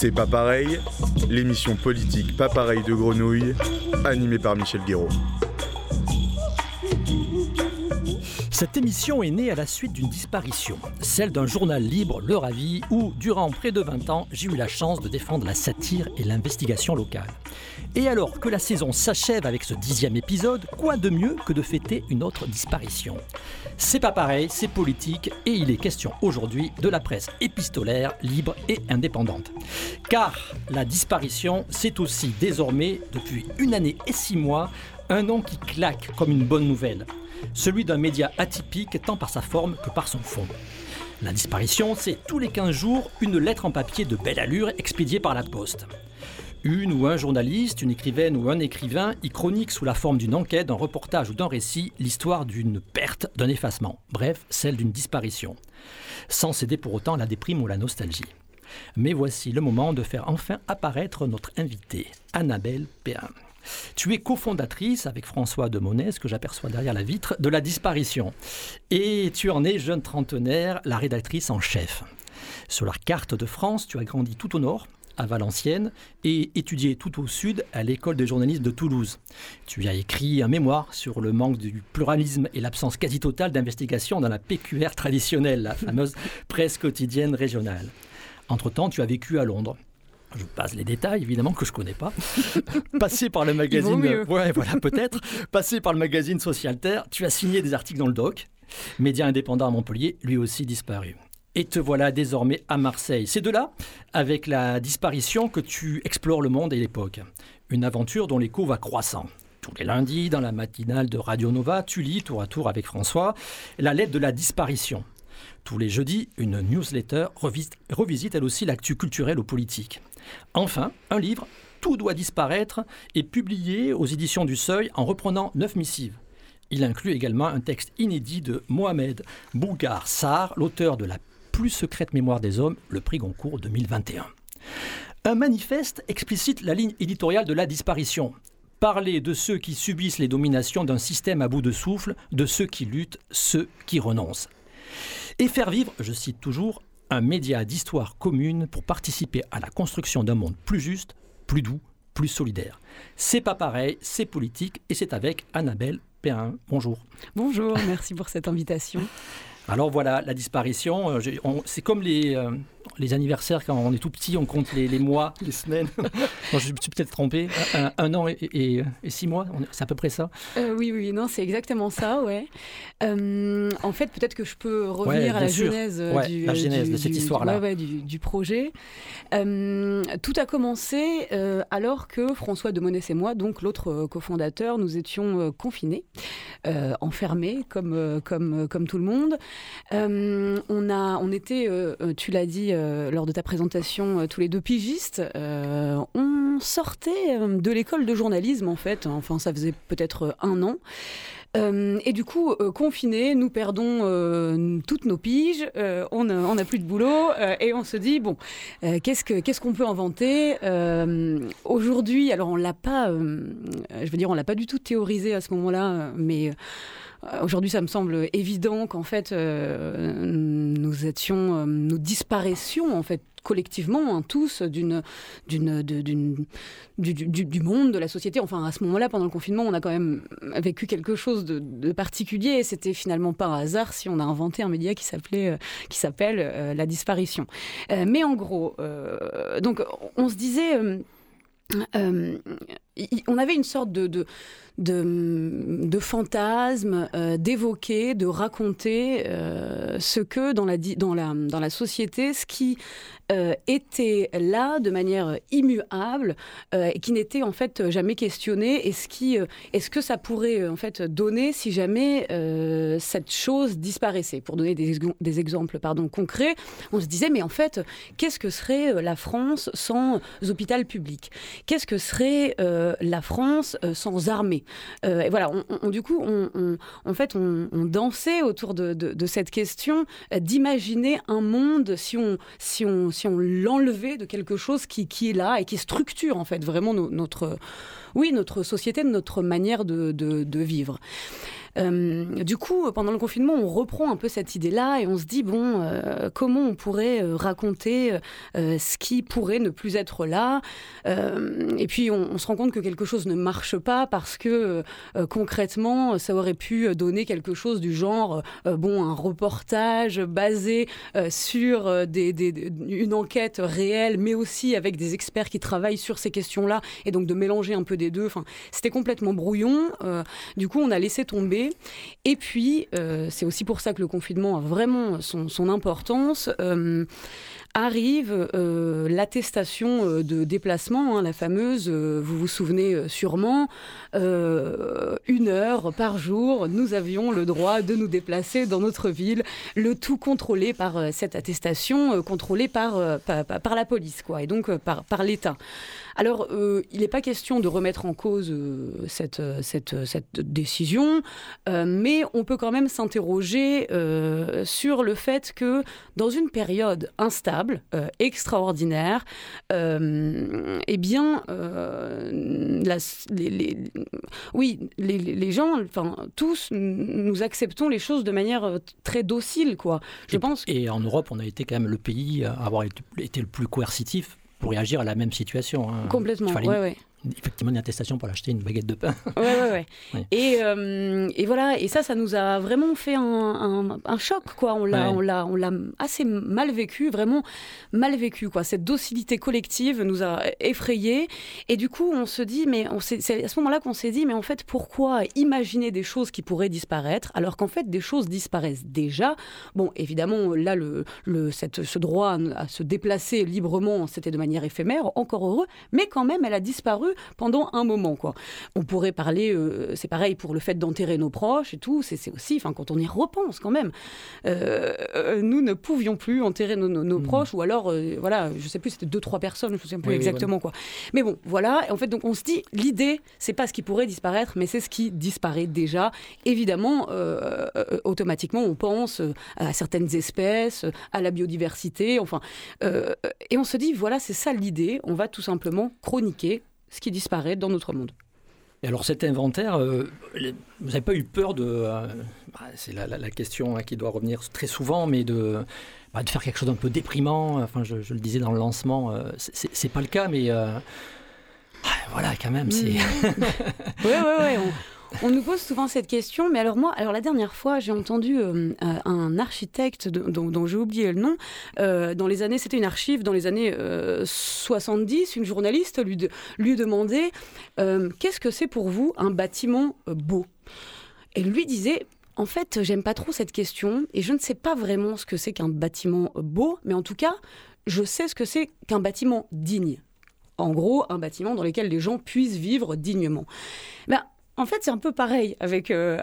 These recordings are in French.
C'est pas pareil, l'émission politique pas pareil de Grenouille, animée par Michel Guéraud. Cette émission est née à la suite d'une disparition, celle d'un journal libre, Le Ravi, où, durant près de 20 ans, j'ai eu la chance de défendre la satire et l'investigation locale. Et alors que la saison s'achève avec ce dixième épisode, quoi de mieux que de fêter une autre disparition? C'est pas pareil, c'est politique, et il est question aujourd'hui de la presse épistolaire, libre et indépendante. Car la disparition, c'est aussi désormais, depuis une année et six mois, un nom qui claque comme une bonne nouvelle celui d'un média atypique tant par sa forme que par son fond. La disparition, c'est tous les 15 jours une lettre en papier de belle allure expédiée par la poste. Une ou un journaliste, une écrivaine ou un écrivain y chronique sous la forme d'une enquête, d'un reportage ou d'un récit l'histoire d'une perte, d'un effacement, bref, celle d'une disparition, sans céder pour autant la déprime ou la nostalgie. Mais voici le moment de faire enfin apparaître notre invitée, Annabelle Péin. Tu es cofondatrice avec François de Monès, que j'aperçois derrière la vitre, de La Disparition. Et tu en es, jeune trentenaire, la rédactrice en chef. Sur la carte de France, tu as grandi tout au nord, à Valenciennes, et étudié tout au sud à l'école des journalistes de Toulouse. Tu as écrit un mémoire sur le manque du pluralisme et l'absence quasi totale d'investigation dans la PQR traditionnelle, la fameuse presse quotidienne régionale. Entre-temps, tu as vécu à Londres je passe les détails évidemment que je connais pas. Passé par le magazine, ouais, voilà peut-être. Passé par le magazine Social Terre, tu as signé des articles dans le Doc. Média indépendant à Montpellier, lui aussi disparu. Et te voilà désormais à Marseille. C'est de là, avec la disparition, que tu explores le monde et l'époque. Une aventure dont l'écho va croissant. Tous les lundis, dans la matinale de Radio Nova, tu lis tour à tour avec François la lettre de la disparition. Tous les jeudis, une newsletter revisite, elle aussi l'actu culturelle ou politique. Enfin, un livre, Tout doit disparaître, est publié aux éditions du Seuil en reprenant neuf missives. Il inclut également un texte inédit de Mohamed Bougar Sar, l'auteur de La plus secrète mémoire des hommes, le prix Goncourt 2021. Un manifeste explicite la ligne éditoriale de la disparition. Parler de ceux qui subissent les dominations d'un système à bout de souffle, de ceux qui luttent, ceux qui renoncent. Et faire vivre, je cite toujours, un média d'histoire commune pour participer à la construction d'un monde plus juste, plus doux, plus solidaire. C'est pas pareil, c'est politique et c'est avec Annabelle Perrin. Bonjour. Bonjour, merci pour cette invitation. Alors voilà, la disparition, euh, c'est comme les, euh, les anniversaires, quand on est tout petit, on compte les, mois, les semaines. je me suis peut-être trompé. Un, an et, six mois, c'est à peu près ça euh, Oui, oui, non, c'est exactement ça, ouais. Euh, en fait, peut-être que je peux revenir à la genèse, du, la genèse de cette histoire-là. Du, projet. Euh, tout a commencé alors que François de Monès et moi, donc l'autre cofondateur, nous étions confinés, enfermés comme, comme, comme tout le monde. on, a, on était, tu l'as dit, euh, lors de ta présentation, euh, tous les deux pigistes, euh, on sortait de l'école de journalisme en fait. Enfin, ça faisait peut-être un an. et du coup, confinés, nous perdons toutes nos piges, on n'a plus de boulot et on se dit bon, qu'est-ce qu'on peut inventer aujourd'hui? Alors on l'a pas, je veux dire, on l'a pas du tout théorisé à ce moment-là, mais aujourd'hui, ça me semble évident qu'en fait, euh, nous étions, euh, nous disparaissions en fait collectivement, hein, tous, d'une, d'une, d'une, du, monde, de la société. Enfin, à ce moment-là, pendant le confinement, on a quand même vécu quelque chose de, particulier. C'était finalement pas un hasard si on a inventé un média qui s'appelait, qui s'appelle la disparition. mais en gros, donc, on se disait. on avait une sorte de de, fantasmes, euh, d'évoquer, de raconter euh, ce que dans la, société, ce qui euh, était là de manière immuable et qui n'était en fait jamais questionné et ce est-ce que ça pourrait en fait donner si jamais cette chose disparaissait? Pour donner des, des exemples pardon concrets on se disait mais en fait qu'est-ce que serait la France sans hôpital public? Qu'est-ce que serait la France sans armée? Euh, et voilà, on, du coup, on, en fait, on, dansait autour de, cette question euh, d'imaginer un monde si on, si on, si on l'enlevait de quelque chose qui, qui, est là et qui structure en fait vraiment notre, oui, notre société, notre manière de, de vivre. Du coup, pendant le confinement, on reprend un peu cette idée-là et on se dit, bon, comment on pourrait raconter ce qui pourrait ne plus être là Et puis, on, se rend compte que quelque chose ne marche pas parce que concrètement, ça aurait pu donner quelque chose du genre, bon, un reportage basé sur une enquête réelle, mais aussi avec des experts qui travaillent sur ces questions-là, et donc de mélanger un peu des deux. Enfin, c'était complètement brouillon. Euh, du coup, on a laissé tomber. Et puis, euh, c'est aussi pour ça que le confinement a vraiment son, son importance. Arrive euh, l'attestation euh, de déplacement, hein, la fameuse, euh, vous vous souvenez sûrement, une heure par jour, nous avions le droit de nous déplacer dans notre ville, le tout contrôlé par cette attestation, contrôlé par, par, la police, quoi, et donc par, l'État. Alors, il n'est pas question de remettre en cause cette, cette, décision, mais on peut quand même s'interroger sur le fait que dans une période instable, extraordinaire, eh bien, la, les, oui, les, les, gens, enfin, tous, nous acceptons les choses de manière très docile, quoi. Je et, pense. Et en Europe, on a été quand même le pays à avoir été le plus coercitif pour réagir à la même situation. Hein. Complètement, oui, oui effectivement une attestation pour acheter une baguette de pain. Ouais, ouais, ouais. Et, euh, et, voilà, et ça, ça nous a vraiment fait un, un, choc, quoi. On l'a, on l'a, on l'a assez mal vécu, vraiment mal vécu, quoi. Cette docilité collective nous a effrayés. Et du coup, on se dit, mais on c'est à ce moment-là qu'on s'est dit, mais en fait, pourquoi imaginer des choses qui pourraient disparaître alors qu'en fait, des choses disparaissent déjà? Bon, évidemment, là, le, le cette, ce droit à se déplacer librement, c'était de manière éphémère, encore heureux, mais quand même, elle a disparu pendant un moment. Quoi. On pourrait parler, euh, c'est pareil pour le fait d'enterrer nos proches et tout, c'est aussi, enfin, quand on y repense quand même, euh, euh, nous ne pouvions plus enterrer nos, hmm. proches, ou alors, voilà, je sais plus, c'était deux, trois personnes, je ne sais plus exactement quoi. Mais bon, voilà, en fait, donc on se dit, l'idée, c'est pas ce qui pourrait disparaître, mais c'est ce qui disparaît déjà. Évidemment, automatiquement, on pense à certaines espèces, à la biodiversité, enfin, et on se dit, voilà, c'est ça l'idée, on va tout simplement chroniquer ce qui disparaît dans notre monde. Et alors cet inventaire, euh, vous n'avez pas eu peur de... Euh, bah, c'est la, question hein, qui doit revenir très souvent, mais de, bah, de faire quelque chose d'un peu déprimant. Enfin, je, le disais dans le lancement, euh, c'est pas le cas, mais... Ah, voilà, quand même, c'est... oui, oui, oui. On nous pose souvent cette question, mais alors moi, alors la dernière fois, j'ai entendu euh, euh, un architecte dont, j'ai oublié le nom, euh, dans les années, c'était une archive, dans les années 70, une journaliste lui, lui demandait Qu'est-ce que c'est pour vous un bâtiment beau? Et lui disait en fait, j'aime pas trop cette question et je ne sais pas vraiment ce que c'est qu'un bâtiment beau, mais en tout cas, je sais ce que c'est qu'un bâtiment digne. En gros, un bâtiment dans lequel les gens puissent vivre dignement. Ben, en fait, c'est un peu pareil avec euh,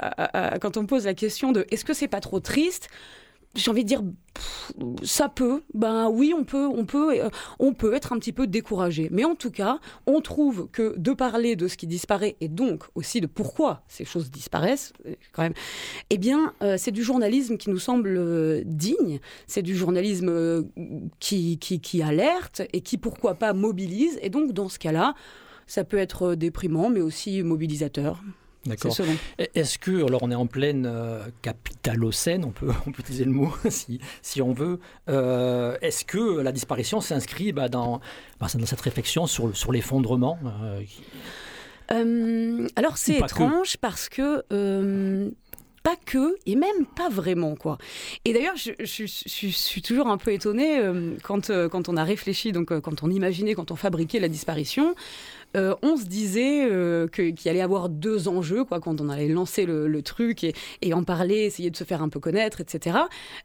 quand on pose la question de est-ce que c'est pas trop triste? J'ai envie de dire ça peut. Ben oui on peut on peut euh, on peut être un petit peu découragé. Mais en tout cas on trouve que de parler de ce qui disparaît et donc aussi de pourquoi ces choses disparaissent euh, quand même eh bien c'est du journalisme qui nous semble digne. C'est du journalisme qui alerte et qui pourquoi pas mobilise. Et donc dans ce cas-là ça peut être euh, déprimant, mais aussi mobilisateur. D'accord. Est-ce que, alors on est en pleine euh, capitalocène, on peut, on peut utiliser le mot si, si on veut, euh, est-ce que la disparition s'inscrit bah, dans, bah, dans cette réflexion sur, sur l'effondrement Alors c'est étrange parce que pas que, et même pas vraiment, quoi. Et d'ailleurs, je, suis toujours un peu étonnée quand, quand on a réfléchi, donc quand on imaginait, quand on fabriquait la disparition, euh, on se disait euh, qu'il allait avoir deux enjeux quoi, quand on allait lancer le, truc et, en parler, essayer de se faire un peu connaître, etc.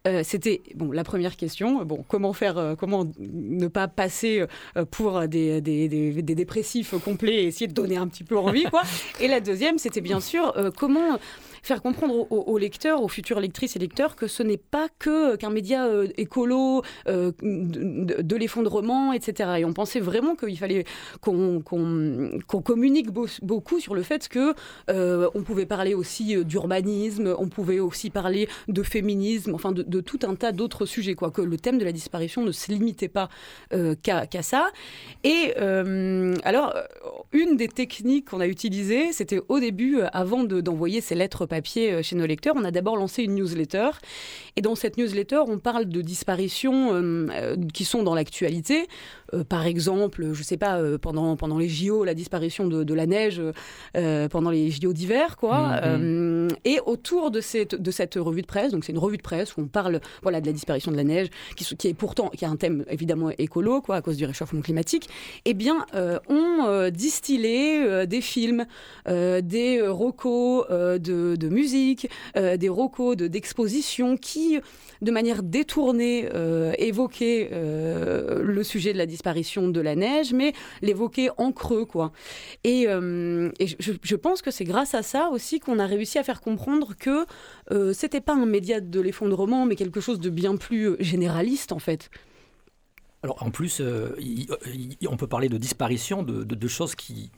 Euh, c'était bon la première question. Bon, comment faire, comment ne pas passer pour des, des, dépressifs complets et essayer de donner un petit peu envie, quoi. Et la deuxième, c'était bien sûr comment faire comprendre aux, lecteurs, aux futures lectrices et lecteurs, que ce n'est pas que qu'un média euh, écolo, euh, de, l'effondrement, etc. Et on pensait vraiment qu'il fallait qu'on communique beaucoup sur le fait que euh, on pouvait parler aussi d'urbanisme, on pouvait aussi parler de féminisme, enfin de, tout un tas d'autres sujets, quoi. Que le thème de la disparition ne se limitait pas qu'à ça. Et alors, une des techniques qu'on a utilisées, c'était au début, avant d'envoyer ces lettres papier chez nos lecteurs, on a d'abord lancé une newsletter. Et dans cette newsletter, on parle de disparitions qui sont dans l'actualité. par exemple, je ne sais pas, pendant, pendant les JO, la disparition de, la neige pendant les JO d'hiver, quoi. Mm-hmm. et autour de cette, de cette revue de presse, donc c'est une revue de presse où on parle voilà, de la disparition de la neige, qui, qui est pourtant qui a un thème évidemment écolo, quoi, à cause du réchauffement climatique, eh bien, euh, ont euh, distillé euh, des films, des rocos de, musique, des rocos d'exposition qui, de manière détournée, évoquaient le sujet de la disparition de la neige, mais l'évoquaient en creux, quoi. Et, je, je, pense que c'est grâce à ça aussi qu'on a réussi à faire comprendre que c'était pas un média de l'effondrement, mais quelque chose de bien plus généraliste, en fait. Alors en plus, euh, on peut parler de disparition de, choses qui,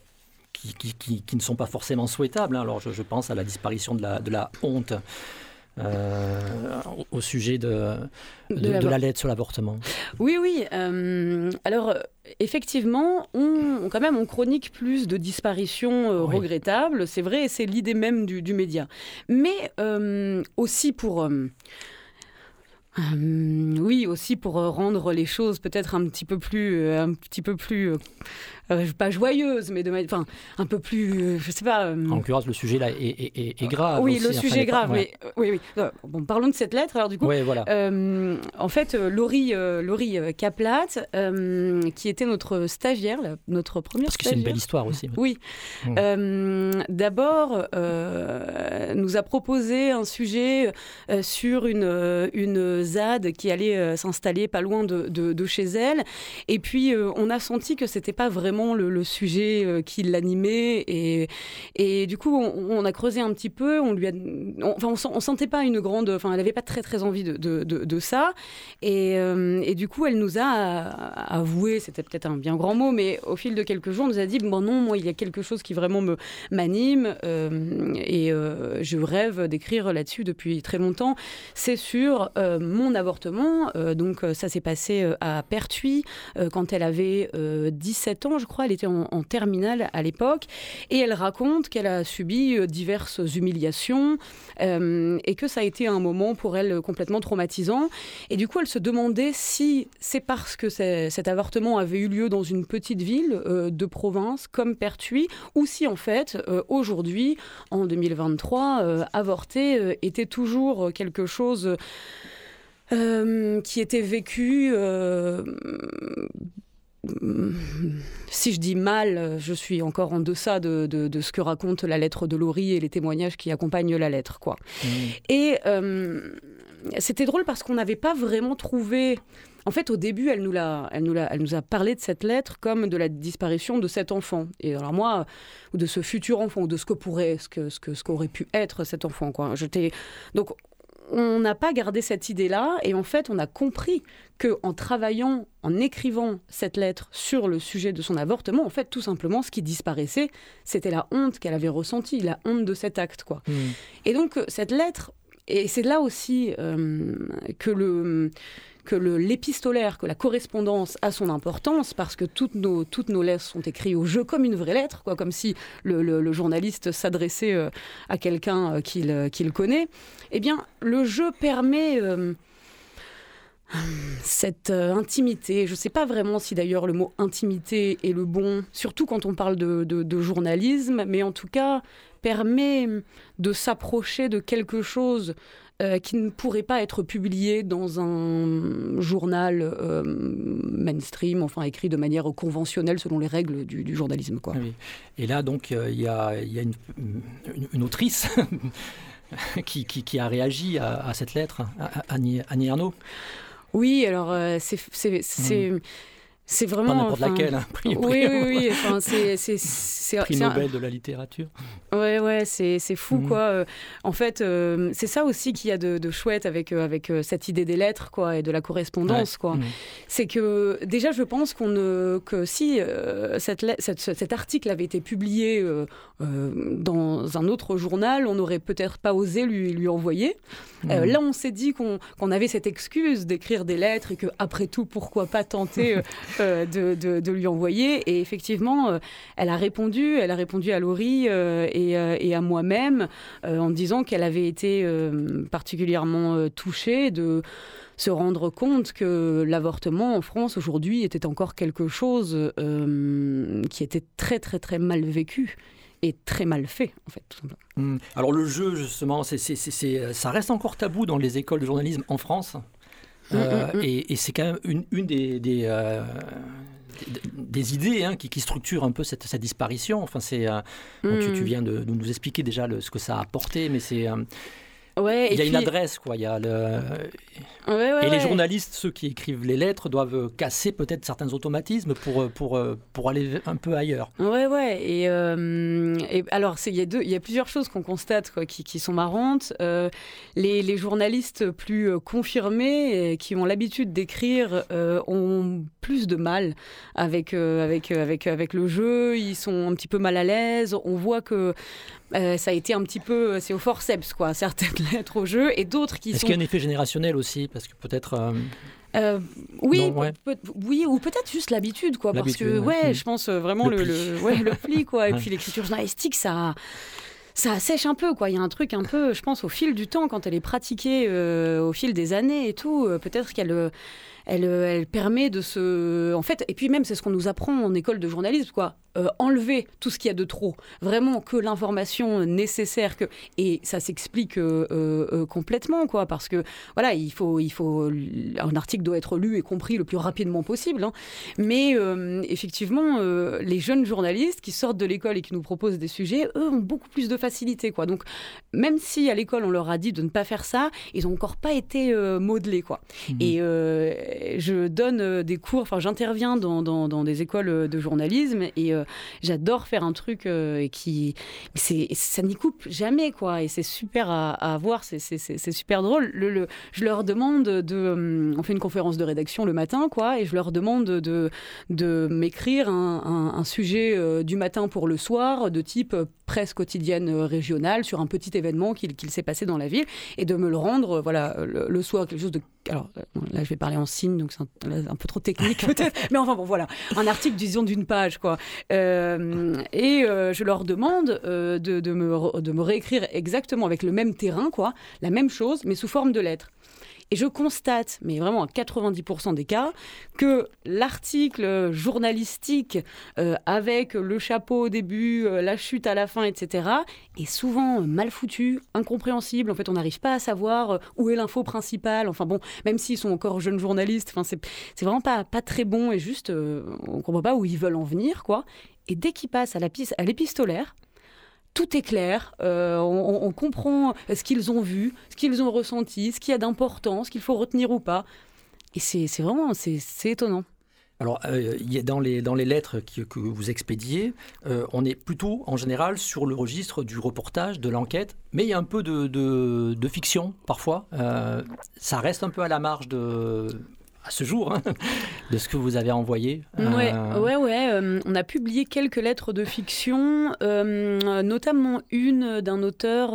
qui, ne sont pas forcément souhaitables. Hein. Alors je, pense à la disparition de la honte. Euh, au sujet de, de, la lettre sur l'avortement. Oui, oui. Euh, alors, effectivement, on, quand même, on chronique plus de disparitions regrettables, c'est vrai, et c'est l'idée même du, du, média. Mais aussi pour euh, oui, aussi pour euh, rendre les choses peut-être un petit peu plus, euh, un petit peu plus euh, pas joyeuse, mais de enfin un peu plus, euh, je sais pas. Euh, en l'occurrence, le sujet là est, grave. Oui, le sujet est grave. oui, oui. Bon, parlons de cette lettre. Alors du coup, voilà. en fait, Laurie, Laurie Kaplat, qui était notre stagiaire, notre première. Parce que c'est une belle histoire aussi. Oui. Mmh. D'abord, nous a proposé un sujet sur une une ZAD qui allait s'installer pas loin de, de, de, chez elle, et puis on a senti que c'était pas vraiment le, sujet euh, qui l'animait. Et, et du coup, on, a creusé un petit peu. On lui a, enfin, on, sentait pas une grande. Enfin, elle avait pas très très envie de, de, de, ça. Et, euh, et, du coup, elle nous a avoué, c'était peut-être un bien grand mot, mais au fil de quelques jours, on nous a dit bon non, moi, il y a quelque chose qui vraiment me m'anime euh, et je rêve d'écrire là-dessus depuis très longtemps. C'est sur mon avortement. donc ça s'est passé à Pertuis quand elle avait 17 ans, je crois, elle était en, terminale à l'époque, et elle raconte qu'elle a subi euh, diverses humiliations euh, et que ça a été un moment pour elle complètement traumatisant. Et du coup, elle se demandait si c'est parce que cet avortement avait eu lieu dans une petite ville euh, de province comme Pertuis, ou si en fait, aujourd'hui, en 2023, avorter était toujours quelque chose... qui était vécu si je dis mal, je suis encore en deçà de, ce que raconte la lettre de Laurie et les témoignages qui accompagnent la lettre. Quoi. Mmh. Et euh, c'était drôle parce qu'on n'avait pas vraiment trouvé... En fait, au début, elle nous, a, elle, nous elle nous a parlé de cette lettre comme de la disparition de cet enfant. Et alors moi, ou de ce futur enfant, ou de ce que pourrait, ce que, ce que, ce qu'aurait pu être cet enfant. Quoi. J'étais... Donc, on n'a pas gardé cette idée-là et en fait, on a compris que en travaillant, en écrivant cette lettre sur le sujet de son avortement, en fait, tout simplement, ce qui disparaissait, c'était la honte qu'elle avait ressentie, la honte de cet acte, quoi. Mmh. Et donc, cette lettre, et c'est là aussi euh, que le que l'épistolaire, que la correspondance a son importance parce que toutes nos, toutes nos lettres sont écrites au jeu comme une vraie lettre, quoi, comme si le, journaliste s'adressait euh, à quelqu'un euh, euh, qu'il connaît. Eh bien, le jeu permet cette intimité. Je ne sais pas vraiment si d'ailleurs le mot intimité est le bon, surtout quand on parle de journalisme, mais en tout cas permet de s'approcher de quelque chose euh, qui ne pourrait pas être publié dans un journal euh, mainstream, enfin écrit de manière conventionnelle selon les règles du, journalisme. Quoi. Et là, donc, euh, il y, a, y a une, une, autrice qui, qui, a réagi à, cette lettre, Annie, Annie Arnaud. Oui, alors c'est... C'est vraiment. Pas n'importe laquelle, hein, prix, Oui, oui, oui. Enfin, c'est, prix Nobel de la littérature. Ouais, ouais, c'est, fou, mhm. quoi. Euh, en fait, euh, c'est ça aussi qu'il y a de, chouette avec, euh, avec cette idée des lettres, quoi, et de la correspondance, quoi. Mhm. C'est que, déjà, je pense qu'on que si cette, cet article avait été publié dans un autre journal, on n'aurait peut-être pas osé lui, lui envoyer. Mhm. là, on s'est dit qu'on, qu'on avait cette excuse d'écrire des lettres et que, après tout, pourquoi pas tenter de, lui envoyer. Et effectivement, elle a répondu, elle a répondu à Laurie et, et, à moi-même en disant qu'elle avait été particulièrement touchée de se rendre compte que l'avortement en France aujourd'hui était encore quelque chose euh, qui était très très très mal vécu et très mal fait, en fait. Mmh. Alors le jeu, justement, c'est, ça reste encore tabou dans les écoles de journalisme en France? Mmh, euh, mmh, et, c'est quand même une, une des, des, euh, des idées hein, qui, qui, structurent un peu cette, cette disparition. Enfin, c'est, tu, tu, viens de, nous expliquer déjà le, ce que ça a apporté, mais c'est Ouais, il y a une adresse, quoi. Il y a le... et les journalistes, ceux qui écrivent les lettres, doivent casser peut-être certains automatismes pour, pour, pour aller un peu ailleurs. Ouais, ouais. Et, euh, et alors, il y, a y a plusieurs choses qu'on constate quoi, qui, qui, sont marrantes. Euh, les, les, journalistes plus euh, confirmés, qui ont l'habitude d'écrire, ont plus de mal avec, avec, avec, avec le jeu. Ils sont un petit peu mal à l'aise. On voit que euh, ça a été un petit peu, c'est au forceps quoi, certaines lettres au jeu et d'autres qui Est-ce sont. qu'il y a un effet générationnel aussi, parce que peut-être. Euh, euh, oui, oui, ou peut-être juste l'habitude, quoi, parce que ouais, je pense vraiment le, le, ouais, le pli, quoi, et puis l'écriture journalistique, ça ça sèche un peu, quoi. Il y a un truc un peu, je pense, au fil du temps, quand elle est pratiquée au fil des années et tout, peut-être qu'elle elle, elle, permet de se. En fait, et puis même, c'est ce qu'on nous apprend en école de journalisme, quoi. Euh, enlever tout ce qu'il y a de trop, vraiment que l'information nécessaire, que et ça s'explique euh, euh, complètement quoi, parce que voilà, il faut, il faut un article doit être lu et compris le plus rapidement possible, hein. mais effectivement, les jeunes journalistes qui sortent de l'école et qui nous proposent des sujets, eux ont beaucoup plus de facilité quoi. Donc même si à l'école on leur a dit de ne pas faire ça, ils n'ont encore pas été modelés quoi. Mmh. Et je donne des cours, enfin j'interviens dans, dans, dans, des écoles de journalisme et j'adore faire un truc euh, qui, ça n'y coupe jamais, quoi. Et c'est super à, voir, c'est, super drôle. Le, je leur demande de, euh, on fait une conférence de rédaction le matin, quoi, et je leur demande de, de m'écrire un, sujet euh, du matin pour le soir, de type presse quotidienne régionale sur un petit événement qu'il, s'est passé dans la ville, et de me le rendre, voilà, le, soir, quelque chose de alors là je vais parler en signe donc c'est un, peu trop technique peut-être mais enfin bon voilà un article disons d'une page quoi euh, et euh, je leur demande euh, de, me, de me réécrire exactement avec le même terrain, quoi, la même chose, mais sous forme de lettres. Et je constate, mais vraiment à 90% des cas, que l'article journalistique avec le chapeau au début, la chute à la fin, etc., est souvent mal foutu, incompréhensible. En fait, on n'arrive pas à savoir où est l'info principale. Enfin bon, même s'ils sont encore jeunes journalistes, enfin, c'est vraiment pas, pas très bon et juste, on comprend pas où ils veulent en venir, quoi. Et dès qu'ils passent à l'épistolaire, tout est clair, euh, on, comprend ce qu'ils ont vu, ce qu'ils ont ressenti, ce qu'il y a d'important, ce qu'il faut retenir ou pas. Et c'est vraiment, c'est étonnant. Alors, euh, dans, les, dans les lettres que vous expédiez, euh, on est plutôt en général sur le registre du reportage, de l'enquête, mais il y a un peu de, de fiction parfois. ça reste un peu à la marge de, à ce jour hein, de ce que vous avez envoyé. Ouais, euh, ouais, ouais. Euh, on a publié quelques lettres de fiction, euh, notamment une d'un auteur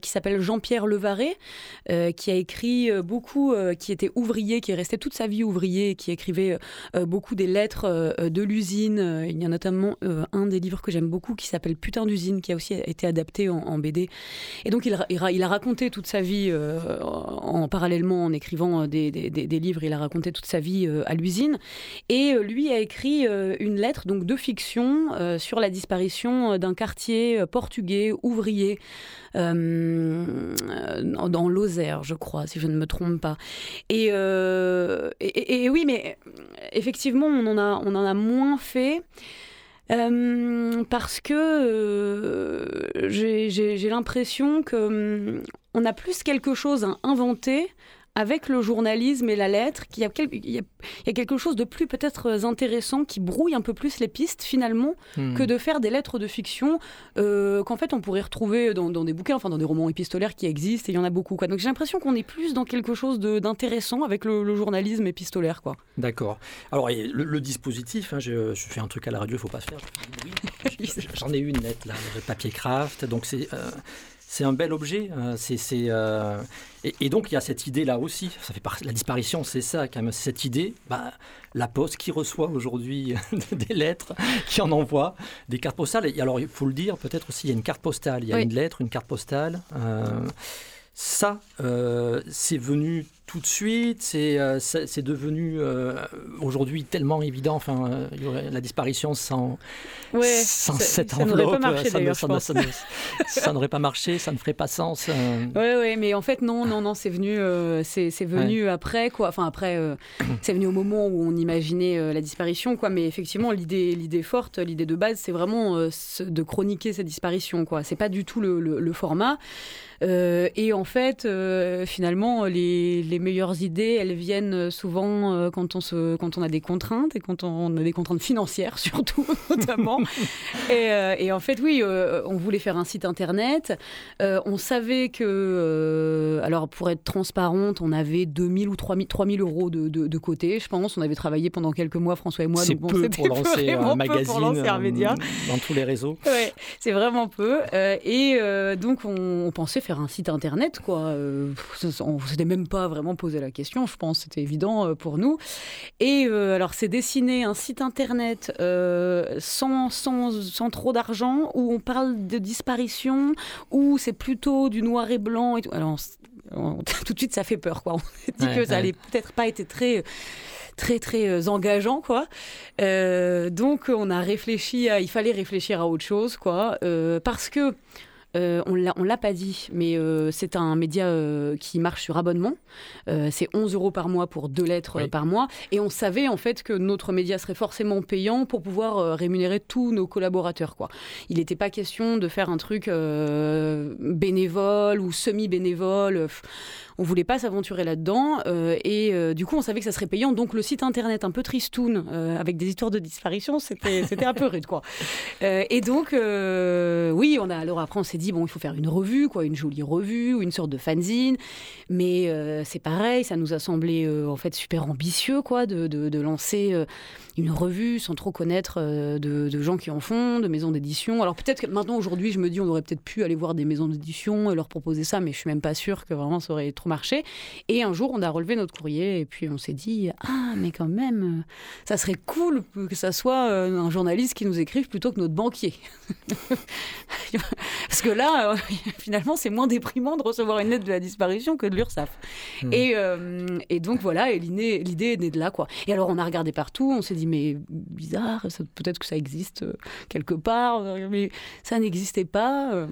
qui s'appelle Jean-Pierre Levaret, qui a écrit beaucoup, qui était ouvrier, qui est resté toute sa vie ouvrier, qui écrivait beaucoup des lettres de l'usine. Il y a notamment un des livres que j'aime beaucoup qui s'appelle Putain d'usine, qui a aussi été adapté en, BD. Et donc il, a raconté toute sa vie en, parallèlement en écrivant des, des, des livres. Il a raconté toute sa vie euh, à l'usine. Et euh, lui a écrit euh, une lettre donc de fiction sur la disparition d'un quartier portugais ouvrier dans Lozère, je crois, si je ne me trompe pas. Et, oui, mais effectivement, on en a, moins fait. parce que j'ai l'impression que on a plus quelque chose à inventer avec le journalisme et la lettre, qu'il y, y, a, quelque chose de plus peut-être intéressant qui brouille un peu plus les pistes finalement hmm. que de faire des lettres de fiction euh, qu'en fait on pourrait retrouver dans, des bouquins, enfin dans des romans épistolaires qui existent et il y en a beaucoup. Quoi. Donc j'ai l'impression qu'on est plus dans quelque chose d'intéressant avec le, journalisme épistolaire. quoi. D'accord. Alors le, dispositif, hein, je, fais un truc à la radio, il faut pas se faire. J'en ai une lettre là, papier craft, donc c'est... Euh, c'est un bel objet. c'est, et, donc il y a cette idée là aussi. Ça fait la disparition, c'est ça quand même. Cette idée, bah, la Poste qui reçoit aujourd'hui des lettres, qui en envoie des cartes postales. Et alors il faut le dire, peut-être aussi il y a une carte postale. Il y a une lettre, une carte postale. ça, c'est venu tout de suite. C'est euh, c'est devenu euh, aujourd'hui tellement évident. Enfin, euh, il y aurait la disparition sans, sans cette enveloppe. Ça n'aurait pas marché, ça ne ferait pas sens. Oui, ouais, mais en fait, non, non, non, c'est venu, c'est venu après, quoi. Enfin, après, c'est venu au moment où on imaginait la disparition, quoi. Mais effectivement, l'idée l'idée forte, l'idée de base, c'est vraiment de chroniquer cette disparition, quoi. C'est pas du tout le, le, format. Et en fait, finalement, les, les meilleures idées, elles viennent souvent euh, quand on, se, quand on a des contraintes et quand on a des contraintes financières surtout, notamment. Euh, et, en fait, oui, euh, on voulait faire un site internet. on savait que, alors pour être transparente, on avait 2000 ou 3000, 3000 euros de, de, côté, je pense. On avait travaillé pendant quelques mois, François et moi. C'est peu pour lancer un magazine pour lancer un média. dans tous les réseaux. Ouais, c'est vraiment peu. et donc, on, pensait faire un site internet, quoi. on s'était même pas vraiment poser la question, je pense, c'était évident euh, pour nous. Et euh, alors, c'est dessiner un site internet euh, sans, sans, sans, trop d'argent, où on parle de disparition, où c'est plutôt du noir et blanc. Et tout. Alors, tout de suite, ça fait peur, quoi. On s'est dit que ça allait peut-être pas être très très très engageant quoi. donc on a réfléchi à, il fallait réfléchir à autre chose quoi, parce que euh, on ne l'a pas dit, mais euh, c'est un média euh, qui marche sur abonnement. c'est 11 euros par mois pour deux lettres par mois. Et on savait en fait que notre média serait forcément payant pour pouvoir rémunérer tous nos collaborateurs. Quoi. Il n'était pas question de faire un truc bénévole ou semi-bénévole on voulait pas s'aventurer là-dedans euh, et euh, du coup on savait que ça serait payant. Donc le site internet un peu tristoun euh, avec des histoires de disparition c'était un peu rude quoi. Et donc oui on a alors après on s'est dit bon il faut faire une revue quoi une jolie revue ou une sorte de fanzine. Mais c'est pareil ça nous a semblé en fait super ambitieux quoi de, de lancer une revue sans trop connaître de, gens qui en font, de maisons d'édition. Alors peut-être que maintenant, aujourd'hui, je me dis, on aurait peut-être pu aller voir des maisons d'édition et leur proposer ça, mais je suis même pas sûre que vraiment ça aurait trop marché. Et un jour, on a relevé notre courrier et puis on s'est dit, ah, mais quand même, ça serait cool que ça soit euh, un journaliste qui nous écrive plutôt que notre banquier. Parce que là, euh, finalement, c'est moins déprimant de recevoir une lettre de la disparition que de l'URSSAF. Hmm. Et, et, donc voilà, et l'idée est née de là, quoi. Et alors, on a regardé partout, on s'est dit, mais bizarre, peut-être que ça existe euh, quelque part, euh, mais ça n'existait pas. Euh,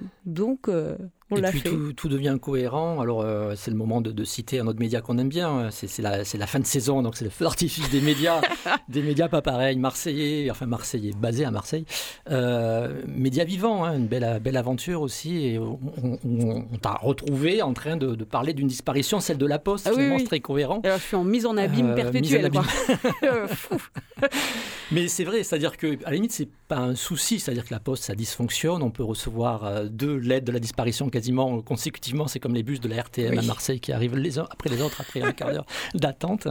donc, et puis Tout, devient cohérent. Alors, euh, c'est le moment de, citer un autre média qu'on aime bien. C'est la, la, fin de saison, donc c'est le feu d'artifice des médias. des médias pas pareils, marseillais, enfin marseillais, basés à Marseille. Euh, médias vivants, hein, une belle, belle aventure aussi. Et on, t'a retrouvé en train de, parler d'une disparition, celle de la Poste, ah, finalement, très cohérent. Alors, je suis en mise en abîme euh, perpétuelle. Mais c'est vrai, c'est-à-dire que à la limite, c'est pas un souci. C'est-à-dire que la Poste, ça dysfonctionne. On peut recevoir deux lettres de la disparition quasiment consécutivement. C'est comme les bus de la RTM à Marseille qui arrivent les uns après les autres, après un quart d'heure d'attente.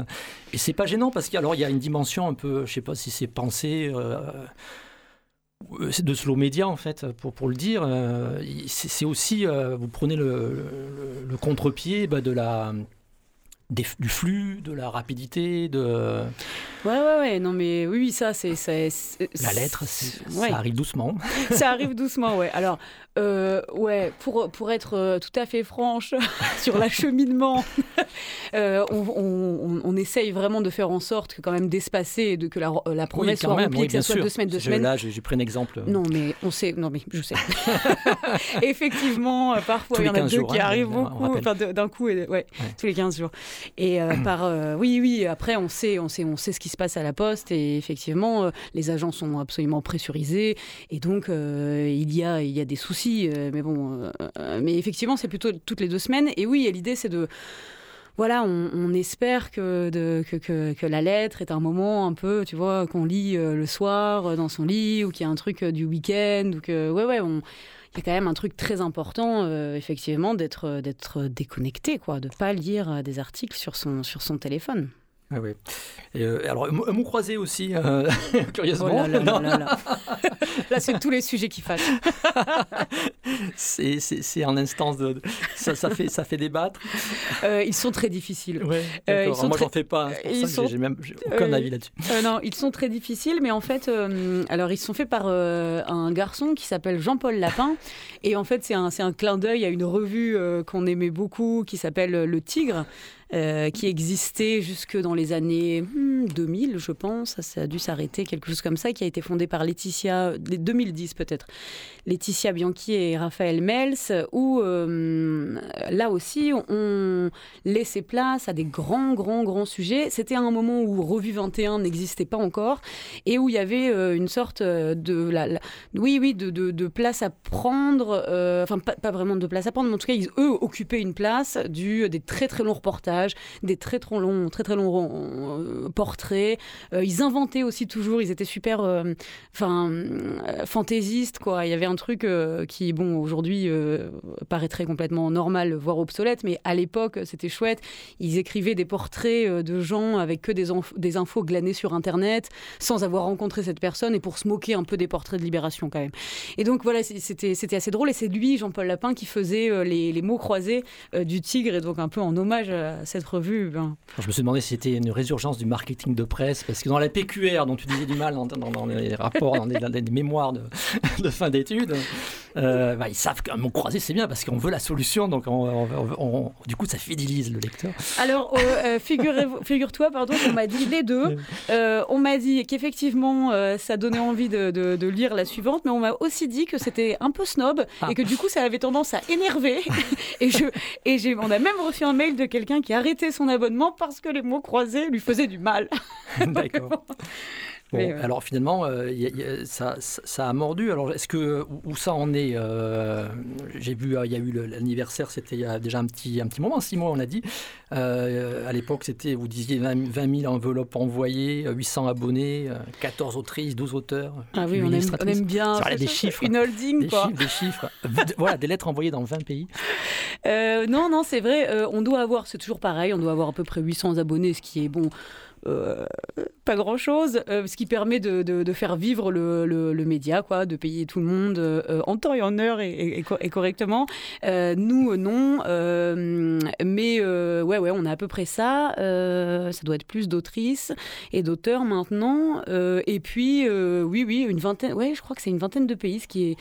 Et c'est pas gênant parce qu'il y a une dimension un peu, je sais pas si c'est pensé. Euh, c'est de slow média en fait pour, pour le dire euh, c'est aussi euh, vous prenez le, le, contre-pied bah, de la du flux, de la rapidité, de... Ouais, ouais, ouais, non mais oui, ça c'est... La lettre, ça arrive doucement. ça arrive doucement, ouais. Alors, euh, ouais, pour, pour être euh, tout à fait franche sur l'acheminement, euh, on, on, essaye vraiment de faire en sorte que quand même d'espacer et de que la, la promesse soit remplie, que ça soit deux semaines, deux semaines. Là, j'ai pris un exemple. Non, mais on sait, non mais je sais. Effectivement, parfois il y en a deux qui hein, arrivent beaucoup, d'un coup, et, ouais, tous les 15 jours. Et par, oui, oui, après on sait, on sait, on sait ce qui se passe à la poste et effectivement, les agents sont absolument pressurisés et donc il y a, il y a des soucis euh, mais bon, euh, euh, mais effectivement, c'est plutôt toutes les deux semaines. Et oui, l'idée, c'est de voilà, on, espère que, la lettre est un moment un peu, tu vois, qu'on lit le soir dans son lit ou qu'il y a un truc du week-end ou que, ouais, ouais, il y a quand même un truc très important, effectivement, d'être d'être déconnecté, quoi, de pas lire des articles sur son sur son téléphone. Oui, oui. Et, euh, alors, un mot croisé aussi, euh, curieusement. Oh là, là, là, là. c'est tous les sujets qui fâchent. c'est en instance de. Ça, ça, fait, ça fait débattre. Euh, ils sont très difficiles. Ouais, euh, ils sont Moi, j'en fais pas. Hein, ils sont... J'ai aucun avis là-dessus. non, ils sont très difficiles, mais en fait, alors ils sont faits par un garçon qui s'appelle Jean-Paul Lapin. Et en fait, c'est un, un clin d'œil à une revue qu'on aimait beaucoup qui s'appelle Le Tigre. Euh, qui existait jusque dans les années 2000, hmm, je pense. Ça, a dû s'arrêter, quelque chose comme ça, qui a été fondé par Laetitia, 2010 peut-être, Laetitia Bianchi et Raphaël Mels, où euh, là aussi, on laissait place à des grands, grands, grands sujets. C'était un moment où Revue 21 n'existait pas encore et où il y avait euh, une sorte de, la, oui, oui, de, place à prendre, enfin, pas, vraiment de place à prendre, mais en tout cas, ils, eux occupaient une place du, des très, très longs reportages des très très longs, très très longs euh, portraits. Euh, ils inventaient aussi toujours. Ils étaient super, euh, enfin, fantaisistes quoi. Il y avait un truc qui, bon, aujourd'hui paraîtrait complètement normal, voire obsolète, mais à l'époque c'était chouette. Ils écrivaient des portraits de gens avec que des, des infos glanées sur Internet, sans avoir rencontré cette personne et pour se moquer un peu des portraits de libération quand même. Et donc voilà, c'était assez drôle et c'est lui, Jean-Paul Lapin, qui faisait les, les mots croisés du tigre et donc un peu en hommage à cette revue. Ben. Je me suis demandé si c'était une résurgence du marketing de presse, parce que dans la PQR, dont tu disais du mal dans, les rapports, dans des, mémoires de fin d'études, euh, bah, ils savent qu'un mot croisé, c'est bien, parce qu'on veut la solution, donc on, du coup, ça fidélise le lecteur. Alors, euh, euh figure-toi, pardon, on m'a dit les deux. Euh, on m'a dit qu'effectivement, ça donnait envie de, de, lire la suivante, mais on m'a aussi dit que c'était un peu snob, ah. et que du coup, ça avait tendance à énerver. et je, et on a même reçu un mail de quelqu'un qui arrêtait son abonnement parce que les mots croisés lui faisaient du mal. D'accord. Alors finalement, euh, ça, ça, a mordu. Alors est-ce que où ça en est euh, J'ai vu, il y a eu l'anniversaire, c'était il y a déjà un petit, un petit moment, six mois on a dit. Euh, à l'époque, c'était, vous disiez 20, 000 enveloppes envoyées, 800 abonnés, 14 autrices, 12 auteurs. Ah oui, on aime, bien. des chiffres. Une holding, des Chiffres, des chiffres. voilà, des lettres envoyées dans 20 pays. non, non, c'est vrai. on doit avoir, c'est toujours pareil, on doit avoir à peu près 800 abonnés, ce qui est bon. Euh, pas grand-chose, euh, ce qui permet de, de, faire vivre le, le, média, quoi, de payer tout le monde euh, en temps et en heure et, et, correctement. nous, non. mais ouais, ouais, on a à peu près ça. ça doit être plus d'autrices et d'auteurs maintenant. et puis, oui, oui, une vingtaine. Ouais, je crois que c'est une vingtaine de pays, ce qui est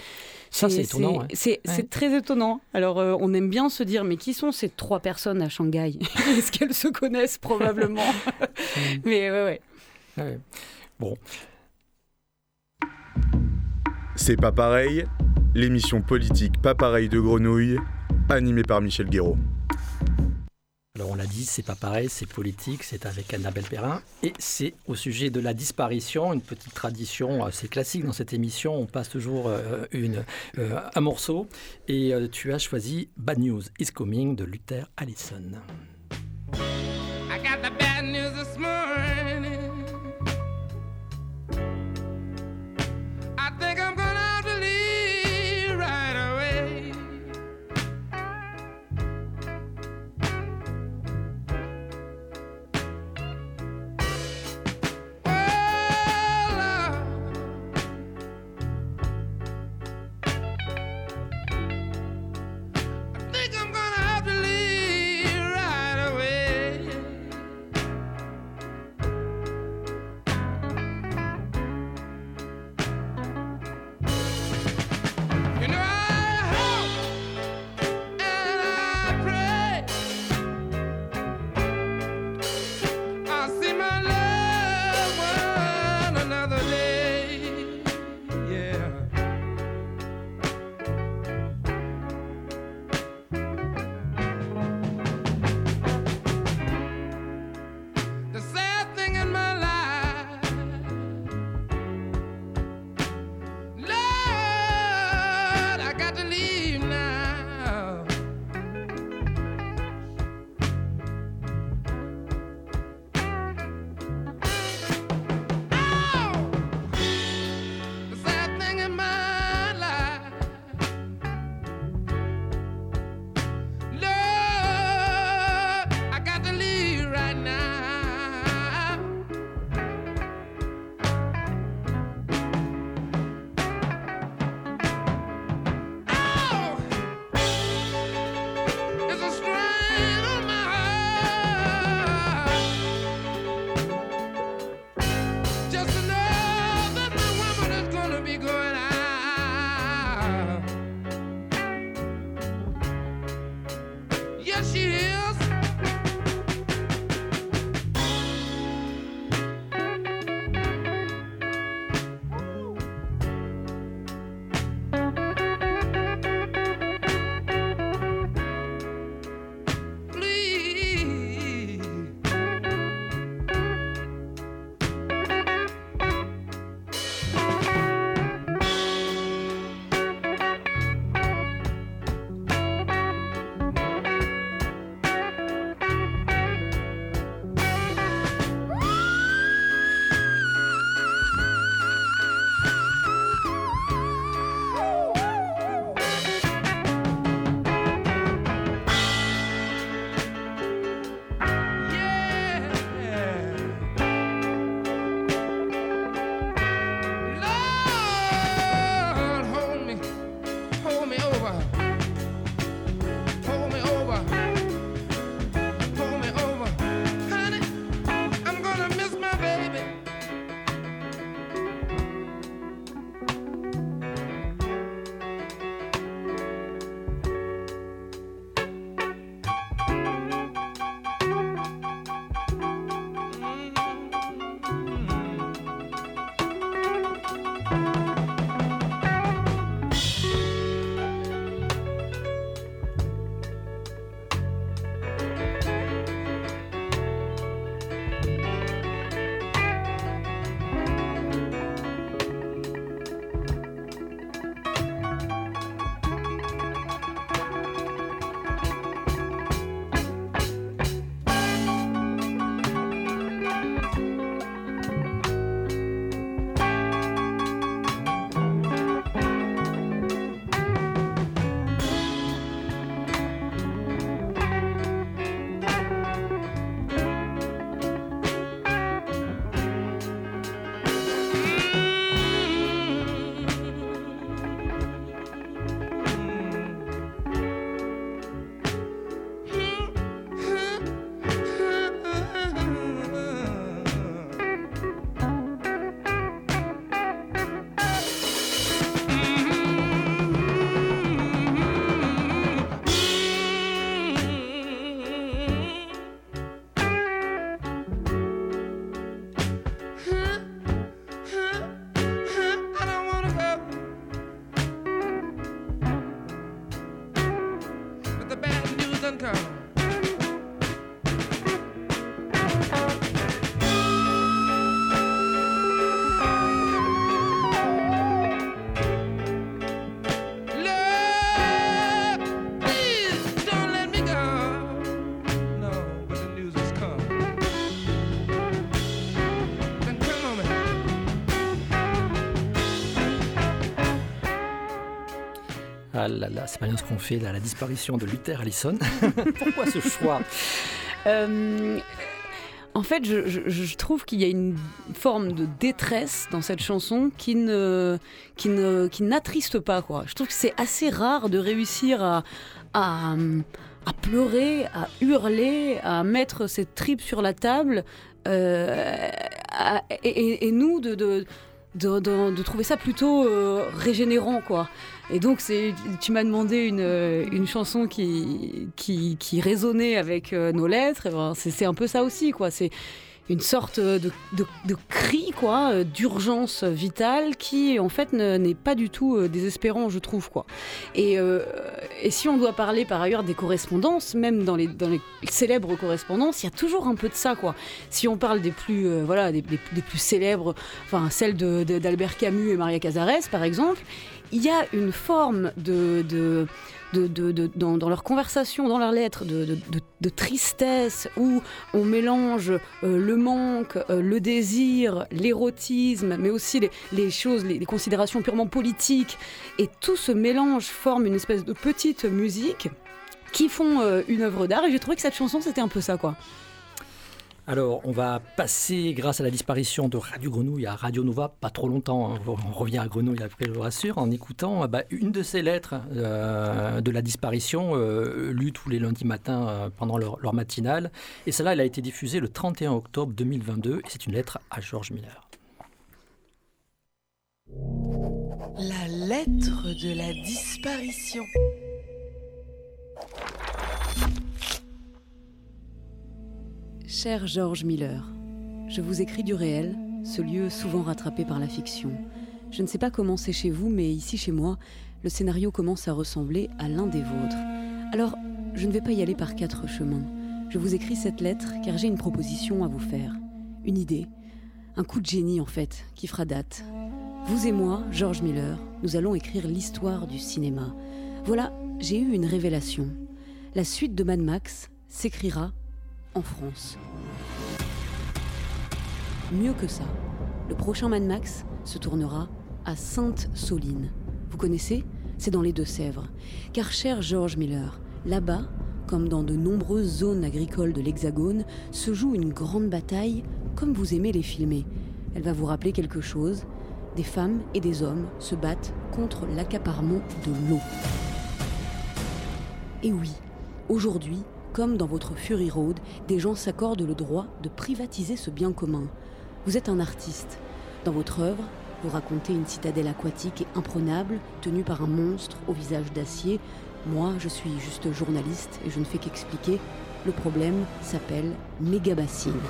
ça, c'est étonnant. C'est très étonnant. Alors, euh, on aime bien se dire, mais qui sont ces trois personnes à Shanghai? Est-ce qu'elles se connaissent? Probablement Mais ouais, ouais. Bon. C'est pas pareil. L'émission politique Pas pareil de Grenouille, animée par Michel Guéraud. Alors on l'a dit, c'est pas pareil, c'est politique, c'est avec Annabelle Perrin et c'est au sujet de la disparition, une petite tradition assez classique dans cette émission. On passe toujours euh, une, euh, un morceau et euh, tu as choisi Bad News is Coming de Luther Allison. I got the c'est pas bien ce qu'on fait, là, la disparition de Luther Allison. Pourquoi ce choix euh, En fait, je, trouve qu'il y a une forme de détresse dans cette chanson qui ne, qui n'attriste pas. Je trouve que c'est assez rare de réussir à, à, pleurer, à hurler, à mettre ses tripes sur la table. Euh, et, nous, de, de, de, trouver ça plutôt euh, régénérant, quoi. Et donc, tu m'as demandé une, une chanson qui, qui, qui, résonnait avec euh, nos lettres. Ben, c'est un peu ça aussi, quoi. C'est une sorte de, de, cri, quoi, euh, d'urgence vitale qui, en fait, n'est pas du tout euh, désespérant, je trouve, quoi. Et, et, si on doit parler par ailleurs des correspondances, même dans les, dans les célèbres correspondances, il y a toujours un peu de ça, quoi. Si on parle des plus, voilà, des, des, plus célèbres, enfin, celles d'Albert Camus et Maria Cazares, par exemple, il y a une forme de, de, de, dans, leur conversation, dans leurs lettres, de, tristesse où on mélange euh, le manque, euh, le désir, l'érotisme, mais aussi les, choses, les, considérations purement politiques. Et tout ce mélange forme une espèce de petite musique qui font euh, une œuvre d'art. Et j'ai trouvé que cette chanson, c'était un peu ça, quoi. Alors, on va passer, grâce à la disparition de Radio Grenouille à Radio Nova, pas trop longtemps, hein. on revient à Grenouille après, je vous rassure, en écoutant euh, bah, une de ces lettres euh, de la disparition, euh, lue tous les lundis matins pendant leur, leur, matinale. Et celle-là, elle a été diffusée le 31 octobre 2022, et c'est une lettre à George Miller. La lettre de la disparition. Cher George Miller, je vous écris du réel, ce lieu souvent rattrapé par la fiction. Je ne sais pas comment c'est chez vous, mais ici chez moi, le scénario commence à ressembler à l'un des vôtres. Alors, je ne vais pas y aller par quatre chemins. Je vous écris cette lettre car j'ai une proposition à vous faire. Une idée, un coup de génie en fait, qui fera date. Vous et moi, George Miller, nous allons écrire l'histoire du cinéma. Voilà, j'ai eu une révélation. La suite de Mad Max s'écrira France. Mieux que ça, le prochain Mad Max se tournera à Sainte-Soline. Vous connaissez? C'est dans les Deux-Sèvres. Car cher George Miller, là-bas, comme dans de nombreuses zones agricoles de l'Hexagone, se joue une grande bataille comme vous aimez les filmer. Elle va vous rappeler quelque chose. Des femmes et des hommes se battent contre l'accaparement de l'eau. Et oui, aujourd'hui, comme dans votre Fury Road, des gens s'accordent le droit de privatiser ce bien commun. Vous êtes un artiste. Dans votre œuvre, vous racontez une citadelle aquatique et imprenable, tenue par un monstre au visage d'acier. Moi, je suis juste journaliste et je ne fais qu'expliquer. Le problème s'appelle mégabassine.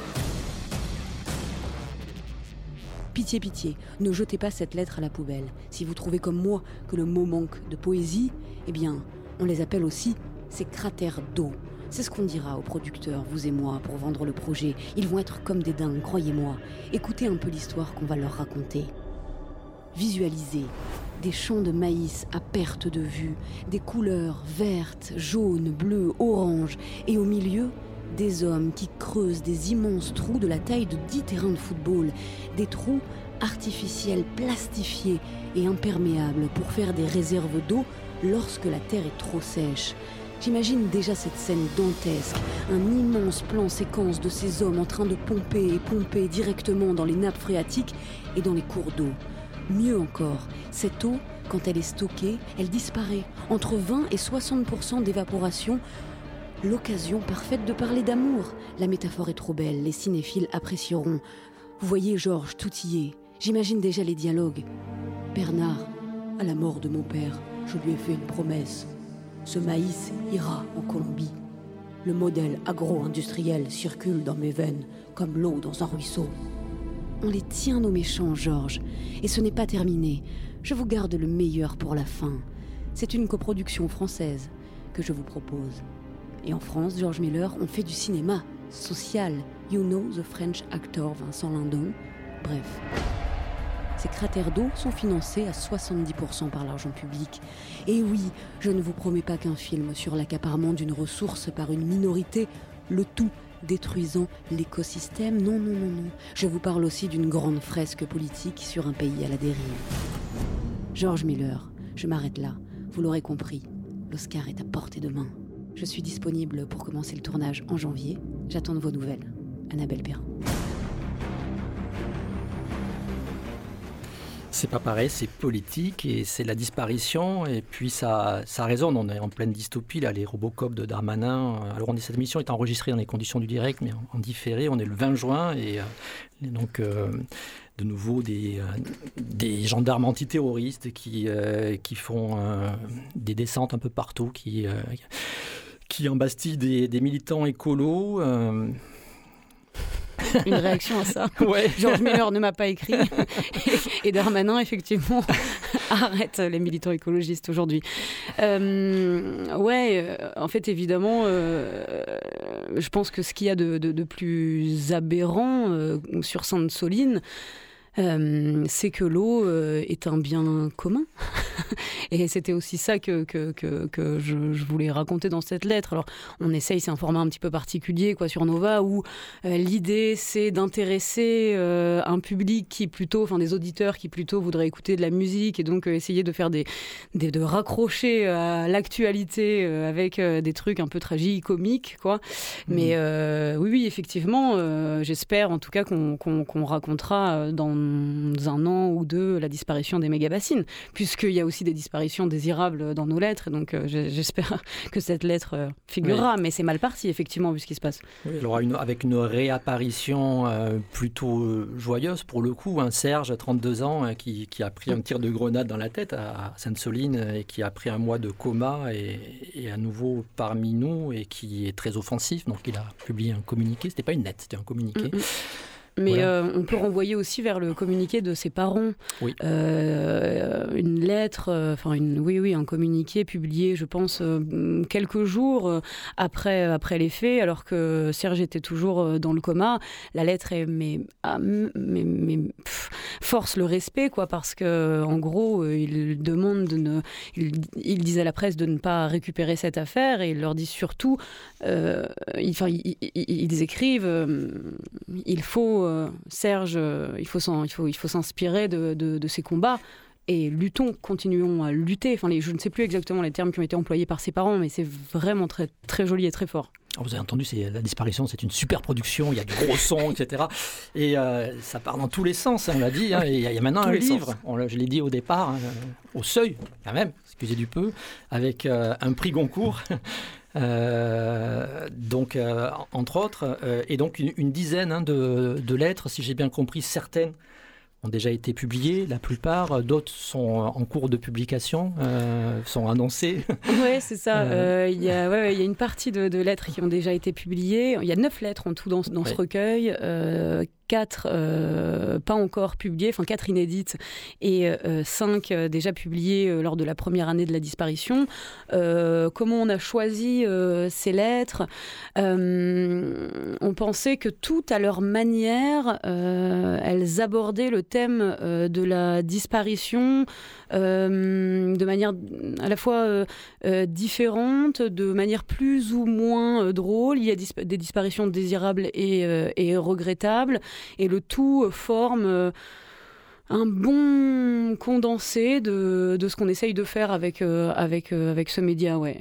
Pitié, pitié, ne jetez pas cette lettre à la poubelle. Si vous trouvez comme moi que le mot manque de poésie, eh bien, on les appelle aussi ces cratères d'eau. C'est ce qu'on dira aux producteurs, vous et moi, pour vendre le projet. Ils vont être comme des dingues, croyez-moi. Écoutez un peu l'histoire qu'on va leur raconter. Visualisez des champs de maïs à perte de vue, des couleurs vertes, jaunes, bleues, oranges, et au milieu, des hommes qui creusent des immenses trous de la taille de dix terrains de football, des trous artificiels, plastifiés et imperméables pour faire des réserves d'eau lorsque la terre est trop sèche. J'imagine déjà cette scène dantesque, un immense plan séquence de ces hommes en train de pomper et pomper directement dans les nappes phréatiques et dans les cours d'eau. Mieux encore, cette eau, quand elle est stockée, elle disparaît. Entre 20 et 60% d'évaporation. L'occasion parfaite de parler d'amour. La métaphore est trop belle, les cinéphiles apprécieront. Vous voyez Georges tout y est. J'imagine déjà les dialogues. Bernard, à la mort de mon père, je lui ai fait une promesse. Ce maïs ira en Colombie. Le modèle agro-industriel circule dans mes veines comme l'eau dans un ruisseau. On les tient nos méchants, Georges. Et ce n'est pas terminé. Je vous garde le meilleur pour la fin. C'est une coproduction française que je vous propose. Et en France, George Miller, on fait du cinéma social. You know the French actor Vincent Lindon. Bref. Ces cratères d'eau sont financés à 70% par l'argent public. Et oui, je ne vous promets pas qu'un film sur l'accaparement d'une ressource par une minorité, le tout détruisant l'écosystème. Non, non, non, non. Je vous parle aussi d'une grande fresque politique sur un pays à la dérive. George Miller, je m'arrête là. Vous l'aurez compris, l'Oscar est à portée de main. Je suis disponible pour commencer le tournage en janvier. J'attends vos nouvelles. Annabelle Perrin. C'est pas pareil, c'est politique et c'est la disparition. Et puis ça, ça résonne. On est en pleine dystopie, là, les Robocop de Darmanin. Alors, on dit, cette émission est enregistrée dans les conditions du direct, mais en, différé. On est le 20 juin et, euh, donc. Euh, de nouveau des, euh, des gendarmes antiterroristes qui, qui font des descentes un peu partout, qui, qui embastillent des, des militants écolos une réaction à ça. Georges Miller ne m'a pas écrit. et, Darmanin, effectivement, arrête les militants écologistes aujourd'hui. Euh, ouais, euh, en fait, évidemment, euh, je pense que ce qu'il y a de, de, plus aberrant sur Sainte-Soline, euh, c'est que l'eau euh, est un bien commun. et c'était aussi ça que, que, que, je, voulais raconter dans cette lettre. Alors, on essaye, c'est un format un petit peu particulier quoi, sur Nova, où euh, l'idée, c'est d'intéresser un public qui plutôt, enfin des auditeurs qui plutôt voudraient écouter de la musique et donc essayer de faire des, de raccrocher à l'actualité avec des trucs un peu tragiques, comiques, quoi. Mmh. Mais oui, oui, effectivement, j'espère en tout cas qu'on racontera dans un an ou deux la disparition des méga-bassines, puisqu'il y a aussi des disparitions désirables dans nos lettres. Donc euh, j'espère que cette lettre euh, figurera, mais c'est mal parti, effectivement, vu ce qui se passe. Oui, une, avec une réapparition euh, plutôt joyeuse, pour le coup, un Serge, 32 ans, qui, qui, a pris un tir de grenade dans la tête à Sainte-Soline et qui a pris un mois de coma et, et, à nouveau parmi nous et qui est très offensif. Donc il a publié un communiqué, c'était pas une lettre, c'était un communiqué. Mm, mm. Mais euh, on peut renvoyer aussi vers le communiqué de ses parents. Oui. Euh, une lettre, euh, enfin, une, oui, oui, un communiqué publié, je pense, quelques jours après, après les faits, alors que Serge était toujours dans le coma. La lettre est, mais, ah, mais, mais force le respect, quoi, parce que, en gros, il demande de ne. Il, il disent à la presse de ne pas récupérer cette affaire et il leur dit surtout. enfin, ils, écrivent il faut euh, Serge, euh, il faut s'inspirer de, de, ces combats et luttons, continuons à lutter. Enfin, les, je ne sais plus exactement les termes qui ont été employés par ses parents, mais c'est vraiment très, très joli et très fort. vous avez entendu, c'est la disparition, c'est une super production, il y a du gros son, etc. Et euh, ça part dans tous les sens, hein, on l'a dit. Hein, il, y a, maintenant un livre, on, je l'ai dit au départ, hein, au seuil, quand même, excusez du peu, avec euh, un prix Goncourt. donc, entre autres, et donc une, dizaine de, de, lettres, si j'ai bien compris, certaines ont déjà été publiés, la plupart. D'autres sont en cours de publication, euh, sont annoncés. Oui, c'est ça. Euh. Euh, il y, a, y a une partie de, lettres qui ont déjà été publiées. Il y a neuf lettres en tout dans, dans ce recueil quatre euh, pas encore publiées, enfin quatre inédites et euh, cinq euh, déjà publiées lors de la première année de la disparition. comment on a choisi ces lettres? On pensait que tout à leur manière, elles abordaient le thème de la disparition de manière à la fois différente, de manière plus ou moins drôle. Il y a des disparitions désirables et regrettables. Et le tout forme euh, un bon condensé de, de ce qu'on essaye de faire avec, euh, avec, euh, avec ce média. Ouais.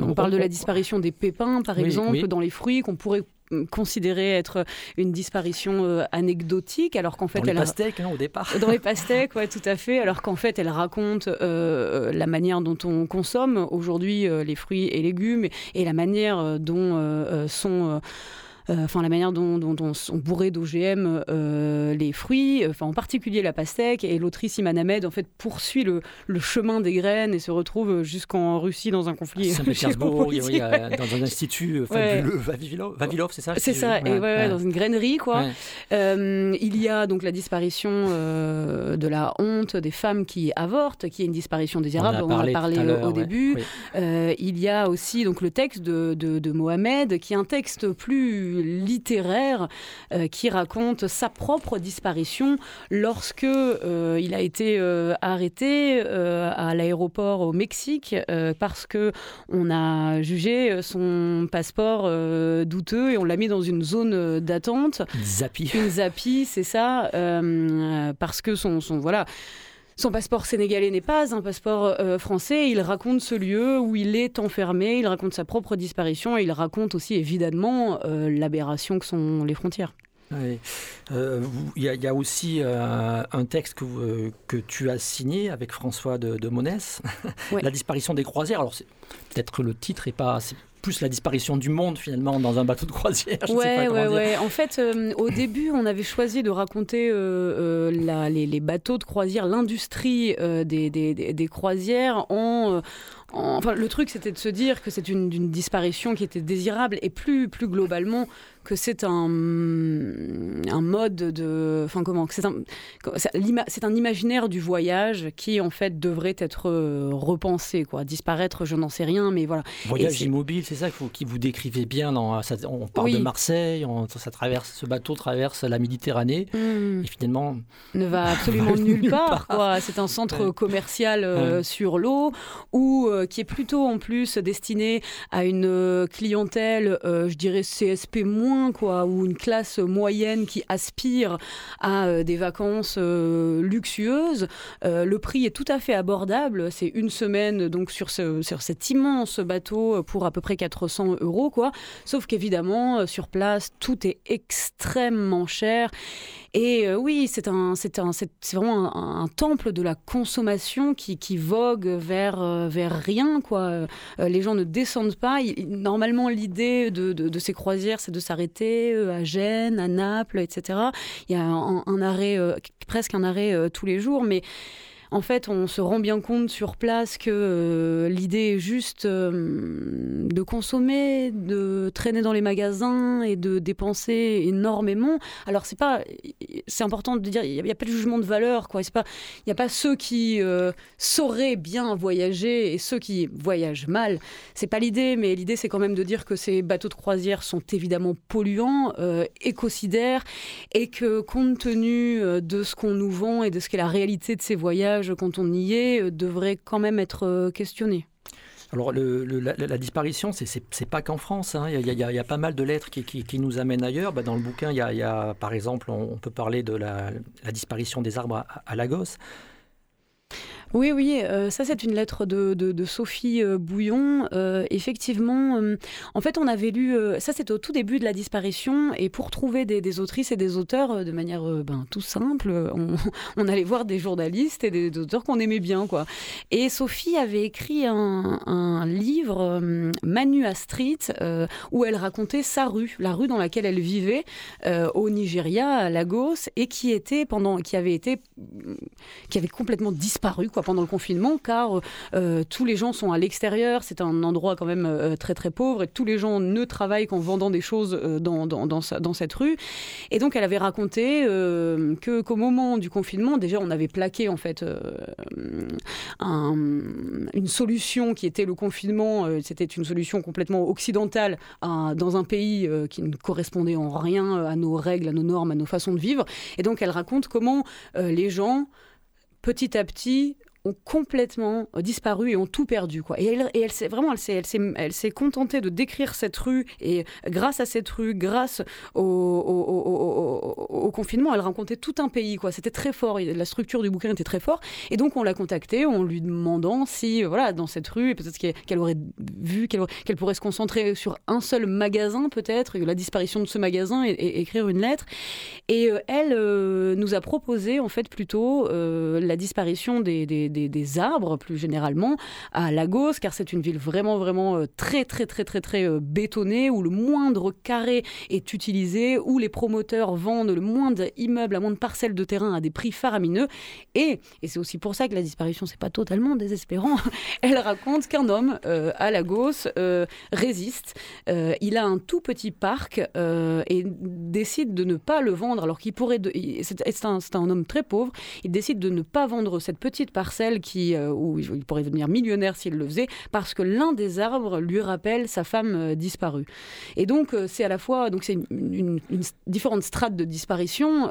on parle de la disparition des pépins, par exemple, dans les fruits, qu'on pourrait considérer être une disparition anecdotique, alors qu'en fait dans elle les pastèques hein, au départ. Dans les pastèques, ouais, tout à fait. Alors qu'en fait, elle raconte la manière dont on consomme aujourd'hui les fruits et légumes et la manière dont sont enfin la manière dont, on, on, bourrait d'OGM euh, les fruits, enfin en particulier la pastèque. Et l'autrice Iman Ahmed en fait poursuit le, chemin des graines et se retrouve jusqu'en Russie dans un conflit. Saint-Pétersbourg, dans un institut fabuleux, Vavilov, c'est ça C'est ça, et dans une grainerie quoi. Euh, il y a donc la disparition de la honte des femmes qui avortent, qui est une disparition désirable. On, a parlé, au, début. il y a aussi donc le texte de, de, de Mohamed, qui est un texte plus littéraire euh, qui raconte sa propre disparition lorsque euh, il a été euh, arrêté à l'aéroport au Mexique parce que on a jugé son passeport douteux et on l'a mis dans une zone d'attente. Zapi. Une zapi, c'est ça, parce que son, son voilà. Son passeport sénégalais n'est pas un passeport euh, français. Il raconte ce lieu où il est enfermé, il raconte sa propre disparition et il raconte aussi évidemment euh, l'aberration que sont les frontières. Euh, il y, a aussi un texte que, que, tu as signé avec François de, de Monès, La disparition des croisières. Alors, peut-être que le titre n'est pas plus la disparition du monde finalement dans un bateau de croisière. Je ouais, ouais, ouais. En fait, euh, au début, on avait choisi de raconter euh, euh, les, bateaux de croisière, l'industrie des, des, des, croisières en Enfin, le truc, c'était de se dire que c'est une, disparition qui était désirable et plus, plus globalement que c'est un, un mode de. Enfin, comment C'est un, c'est un imaginaire du voyage qui, en fait, devrait être euh, repensé. Quoi. Disparaître, je n'en sais rien, mais voilà. Voyage immobile, c'est ça qui vous décrivez bien. Dans, on part de Marseille, ça traverse, ce bateau traverse la Méditerranée mmh. et finalement. Ne va absolument nulle part. Quoi. C'est un centre commercial euh, sur l'eau. Euh, qui est plutôt en plus destiné à une euh, clientèle, euh, je dirais CSP moins ou une classe moyenne qui aspire à euh, des vacances luxueuses. le prix est tout à fait abordable. C'est une semaine donc sur, sur cet immense bateau pour à peu près 400 euros quoi. Sauf qu'évidemment sur place tout est extrêmement cher et euh, oui, c'est un, c'est un, c'est vraiment un, temple de la consommation qui, qui vogue vers, euh, vers rien. Quoi. Euh, les gens ne descendent pas. normalement, l'idée de, de, ces croisières, c'est de s'arrêter à Gênes, à Naples, etc. Il y a un, arrêt, presque un arrêt tous les jours, mais en fait, on se rend bien compte sur place que euh, l'idée est juste euh, de consommer, de traîner dans les magasins et de dépenser énormément. Alors, c'est pas, c'est important de dire, il n'y a, pas de jugement de valeur, quoi. C'est pas, il n'y a pas ceux qui euh, sauraient bien voyager et ceux qui voyagent mal. C'est pas l'idée, mais l'idée, c'est quand même de dire que ces bateaux de croisière sont évidemment polluants, écocidaires, et que compte tenu de ce qu'on nous vend et de ce qu'est la réalité de ces voyages, quand on y est, euh, devrait quand même être euh, questionné. Alors, la, disparition, c'est pas qu'en France. Il, y a, pas mal de lettres qui, nous amènent ailleurs. Bah, dans le bouquin, il y, a, par exemple, on, peut parler de la, disparition des arbres à, Lagos. Oui, oui, euh, ça c'est une lettre de, de, Sophie euh, Bouillon. Euh, effectivement, en fait, on avait lu, ça c'était au tout début de la disparition, et pour trouver des, autrices et des auteurs de manière ben, tout simple, on, allait voir des journalistes et des, auteurs qu'on aimait bien. quoi. Et Sophie avait écrit un, livre, Manu à Street, où elle racontait sa rue, la rue dans laquelle elle vivait au Nigeria, à Lagos, et qui était pendant, qui avait été, qui avait complètement disparu pendant le confinement, car euh, tous les gens sont à l'extérieur, c'est un endroit quand même euh, très très pauvre, et tous les gens ne travaillent qu'en vendant des choses euh, dans, dans, dans, cette rue. Et donc elle avait raconté que qu'au moment du confinement, déjà on avait plaqué en fait une solution qui était le confinement, c'était une solution complètement occidentale dans un pays qui ne correspondait en rien à nos règles, à nos normes, à nos façons de vivre. Et donc elle raconte comment les gens petit à petit ont complètement euh, disparu et ont tout perdu. Quoi. Et elle, et elle s'est vraiment, elle s'est, contentée de décrire cette rue et grâce à cette rue, grâce au, confinement, elle racontait tout un pays. Quoi. C'était très fort. La structure du bouquin était très fort. Et donc on l'a contactée en lui demandant si, euh, voilà, dans cette rue, peut-être qu'elle aurait vu qu'elle, qu'elle pourrait se concentrer sur un seul magasin, peut-être, la disparition de ce magasin et, écrire une lettre. Et euh, elle nous a proposé en fait plutôt la disparition des, arbres plus généralement à Lagos, car c'est une ville vraiment, vraiment euh, très, très, très, très, très euh, bétonnée, où le moindre carré est utilisé, où les promoteurs vendent le moindre immeuble, la moindre parcelle de terrain à des prix faramineux. Et, et c'est aussi pour ça que la disparition, c'est pas totalement désespérant. Elle raconte qu'un homme euh, à Lagos résiste. il a un tout petit parc et décide de ne pas le vendre, alors qu'il pourrait. C'est un, un homme très pauvre. Il décide de ne pas vendre cette petite parcelle qui, euh, où il pourrait devenir millionnaire s'il le faisait, parce que l'un des arbres lui rappelle sa femme euh, disparue. Et donc, euh, c'est à la fois, donc c'est une, différente strate de disparition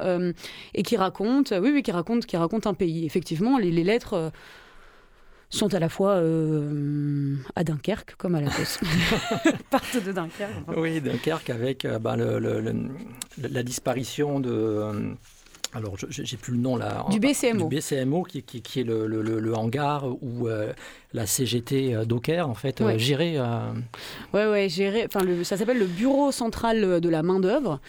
et qui raconte, oui, oui, qui raconte, qui raconte un pays. Effectivement, les, lettres sont à la fois à Dunkerque comme à la Lagos. Partent de Dunkerque. Oui, Dunkerque avec bah, la disparition de alors j'ai plus le nom là. Du BCMO. Du BCMO qui, qui, est le, le, le, hangar où euh, la CGT euh, Docker en fait euh, gérée. Ouais ouais géré. Enfin ça s'appelle le Bureau central de la main d'œuvre.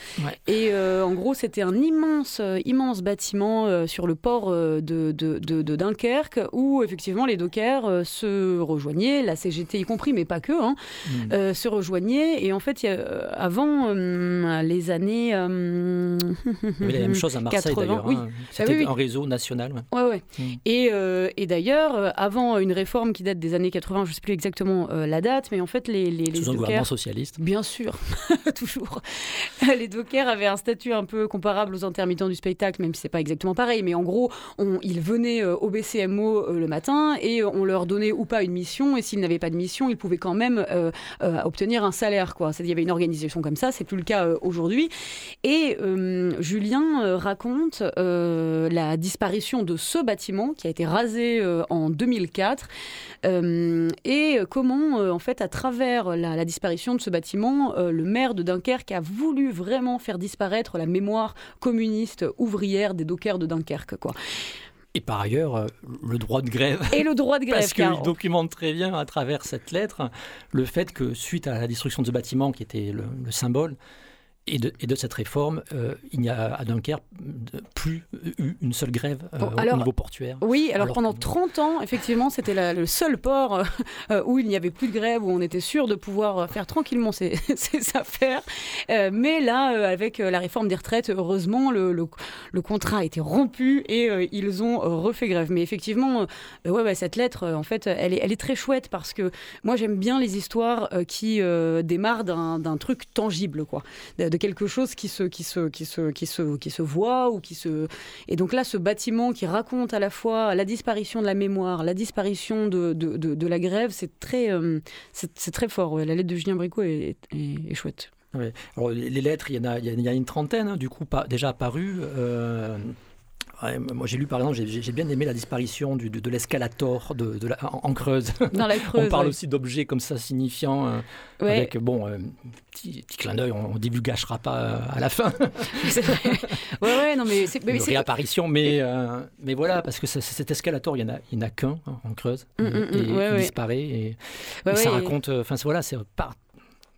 Et en gros c'était un immense immense bâtiment sur le port de, de, de, Dunkerque où effectivement les Dockers se rejoignaient, la CGT y compris mais pas que, hein, hmm. se rejoignaient et en fait y a, avant les années. la même chose à Marseille oui. Hein. Ah C'était un réseau national. Ouais, ouais. Mm. Et, euh, et d'ailleurs, euh, avant une réforme qui date des années 80, je ne sais plus exactement euh, la date, mais en fait, les. les, les Sous gouvernement socialiste. Bien sûr, toujours. les dockers avaient un statut un peu comparable aux intermittents du spectacle, même si c'est pas exactement pareil. Mais en gros, on, ils venaient au BCMO le matin et on leur donnait ou pas une mission. Et s'ils n'avaient pas de mission, ils pouvaient quand même obtenir un salaire. Quoi. Il y avait une organisation comme ça, c'est plus le cas aujourd'hui. Et Julien raconte euh, la disparition de ce bâtiment qui a été rasé euh, en 2004 euh, et comment, en fait, à travers la, disparition de ce bâtiment, le maire de Dunkerque a voulu vraiment faire disparaître la mémoire communiste ouvrière des dockers de Dunkerque. Quoi. Et par ailleurs, le droit de grève. Et le droit de grève. Parce qu'il documente très bien à travers cette lettre le fait que suite à la destruction de ce bâtiment qui était le symbole, et de, et de, cette réforme, euh, il n'y a à Dunkerque plus eu une seule grève euh, au niveau portuaire. Oui, alors, pendant 30 ans, effectivement, c'était le seul port euh, où il n'y avait plus de grève, où on était sûr de pouvoir faire tranquillement ses, affaires. mais là, avec la réforme des retraites, heureusement, le, le, contrat a été rompu et ils ont refait grève. Mais effectivement, ouais, cette lettre, en fait, elle est, elle est très chouette parce que moi, j'aime bien les histoires qui démarrent d'un truc tangible, quoi de quelque chose qui se, qui se, qui se, qui se, qui se voit ou qui se. Et donc là, ce bâtiment qui raconte à la fois la disparition de la mémoire, la disparition de, de, de, la grève, c'est très, euh, c'est très fort. La lettre de Julien Bricot est, chouette. Les lettres, il y en a, il y a une trentaine, hein, du coup, déjà apparues. Euh, moi j'ai lu par exemple, j'ai bien aimé la disparition du, de, l'escalator de, de en, Creuse. Dans la Creuse. on parle aussi d'objets comme ça signifiants, euh, avec bon, euh, petit, petit, clin d'œil, on ne divulgâchera pas euh, à la fin. c'est vrai. Ouais, ouais, non, mais c'est. Une réapparition, mais, mais voilà, parce que cet escalator, il n'y en a, a qu'un hein, en Creuse, mm, mm, mm, il disparaît, et, ça raconte, enfin voilà, c'est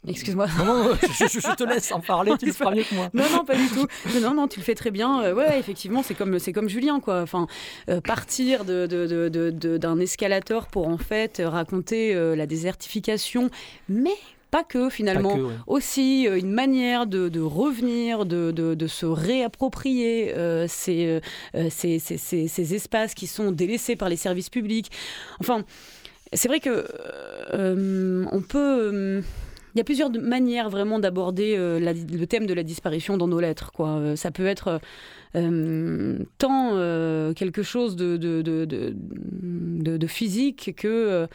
Excuse-moi. Non, je, te laisse en parler, tu le feras mieux que moi. Non, non, pas du tout. Non, non, tu le fais très bien. Euh, ouais, effectivement, c'est comme, c'est comme Julien, quoi. Enfin, euh, partir de, de, de, d'un escalator pour en fait raconter euh, la désertification, mais pas que finalement, aussi une manière de, de revenir, de, de, se réapproprier ces, ces, ces, ces, espaces qui sont délaissés par les services publics. Enfin, c'est vrai que on peut il y a plusieurs manières vraiment d'aborder euh, le thème de la disparition dans nos lettres. Quoi. Euh, ça peut être euh, tant quelque chose de, physique que...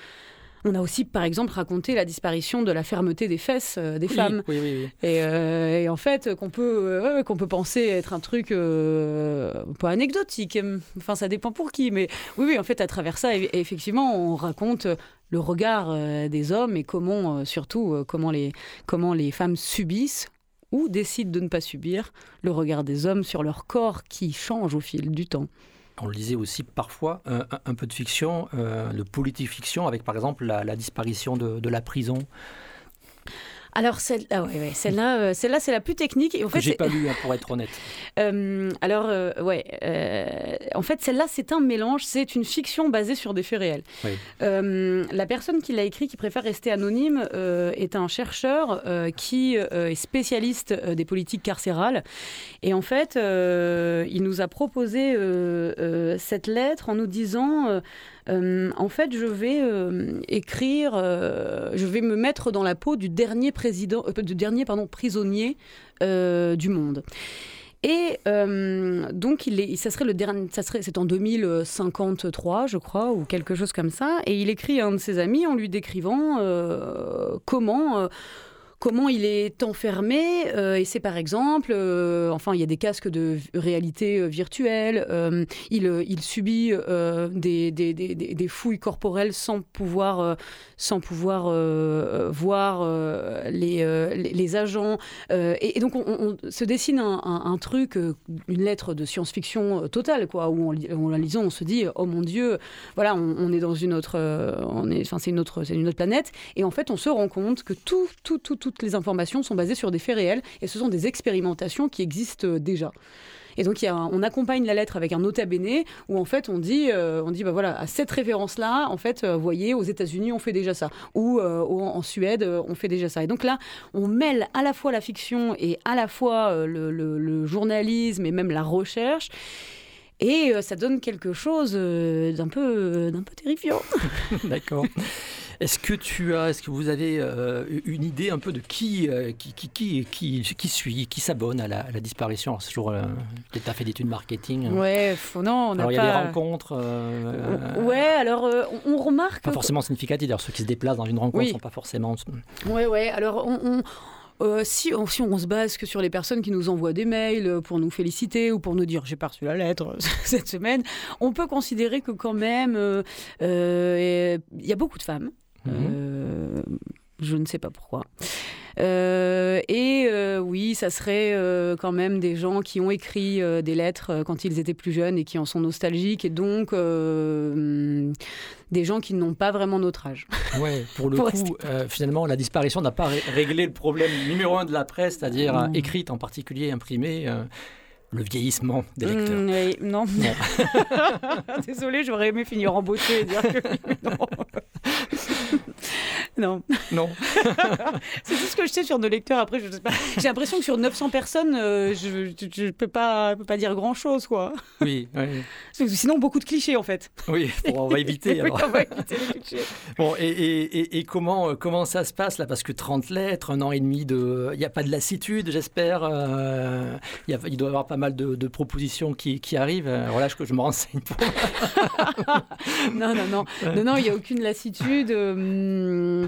on a aussi, par exemple, raconté la disparition de la fermeté des fesses des femmes. Oui, oui, et, en fait, qu'on peut, qu'on peut penser être un truc pas anecdotique. Enfin, ça dépend pour qui. Mais oui, oui, en fait, à travers ça, effectivement, on raconte le regard euh, des hommes et comment, euh, surtout, euh, comment les, comment les femmes subissent ou décident de ne pas subir le regard des hommes sur leur corps qui change au fil du temps. On le disait aussi parfois, un, peu de fiction, de politique fiction, avec par exemple la, disparition de, de la prison alors ah ouais, celle-là, euh, celle-là, c'est la plus technique. Et en fait, j'ai pas lu, hein, pour être honnête. Euh, alors euh, ouais, en fait, celle-là, c'est un mélange. C'est une fiction basée sur des faits réels. la personne qui l'a écrit, qui préfère rester anonyme, est un chercheur qui est spécialiste des politiques carcérales. Et en fait, il nous a proposé cette lettre en nous disant euh, en fait, je vais euh, écrire, euh, je vais me mettre dans la peau du dernier président, du dernier pardon, prisonnier du monde. Et donc, ça serait le dernier, ça serait, c'est en 2053, je crois, ou quelque chose comme ça. Et il écrit à un de ses amis en lui décrivant comment comment il est enfermé. Euh, et c'est par exemple, euh, enfin, il y a des casques de réalité euh, virtuelle. il, il, subit des, des, des, fouilles corporelles sans pouvoir, sans pouvoir voir les, les, agents. Et, donc, on, se dessine un, truc, une lettre de science-fiction totale, quoi, où en, la lisant, on se dit, oh mon Dieu, voilà, on, est dans une autre, on est, enfin, c'est une autre, c'est une autre planète. Et en fait, on se rend compte que tout, tout, tout, tout toutes les informations sont basées sur des faits réels et ce sont des expérimentations qui existent euh, déjà. Et donc, on accompagne la lettre avec un nota bene où en fait on dit, euh, on dit bah voilà, à cette référence-là, en fait, euh, vous voyez, aux États-Unis, on fait déjà ça, ou en Suède, on fait déjà ça. Et donc là, on mêle à la fois la fiction et à la fois le, journalisme et même la recherche. Et ça donne quelque chose d'un peu, d'un peu terrifiant. D'accord. Est-ce que tu as, est-ce que vous avez euh, une idée un peu de qui, euh, qui, qui, qui, qui, qui, suit, qui s'abonne à la, disparition? C'est toujours, euh, tu as fait d'études marketing. Ouais, non, on alors, il y a des rencontres. ouais, alors on, remarque. Pas forcément significatif. D'ailleurs, ceux qui se déplacent dans une rencontre ne sont pas forcément. Ouais, ouais. Alors on, si, on, si, on, se base que sur les personnes qui nous envoient des mails pour nous féliciter ou pour nous dire j'ai pas reçu la lettre cette semaine, on peut considérer que quand même il y a beaucoup de femmes Mhm. Euh, je ne sais pas pourquoi. Euh, et euh, oui, ça serait quand même des gens qui ont écrit des lettres quand ils étaient plus jeunes et qui en sont nostalgiques, et donc des gens qui n'ont pas vraiment notre âge. Ouais, pour le coup, finalement, la disparition n'a pas réglé le problème numéro un de la presse, c'est-à-dire écrite en particulier, imprimée le vieillissement des lecteurs. Mm, non. non. Désolée, j'aurais aimé finir en beauté et dire que non. Non. Non. c'est tout ce que je sais sur nos lecteurs. Après, je sais pas. J'ai l'impression que sur 900 personnes, euh, je ne peux pas, peux pas dire grand-chose, quoi. Oui, Sinon, beaucoup de clichés, en fait. Oui, on va éviter. alors. on va éviter les clichés. Bon, et, et, et, comment, euh, comment ça se passe, là? Parce que 30 lettres, un an et demi de... Il n'y a pas de lassitude, j'espère. Euh, il, il, doit y avoir pas mal de, de propositions qui, qui arrivent. Voilà, je, je me renseigne pour... non, non, non. Non, non, il n'y a aucune lassitude. euh,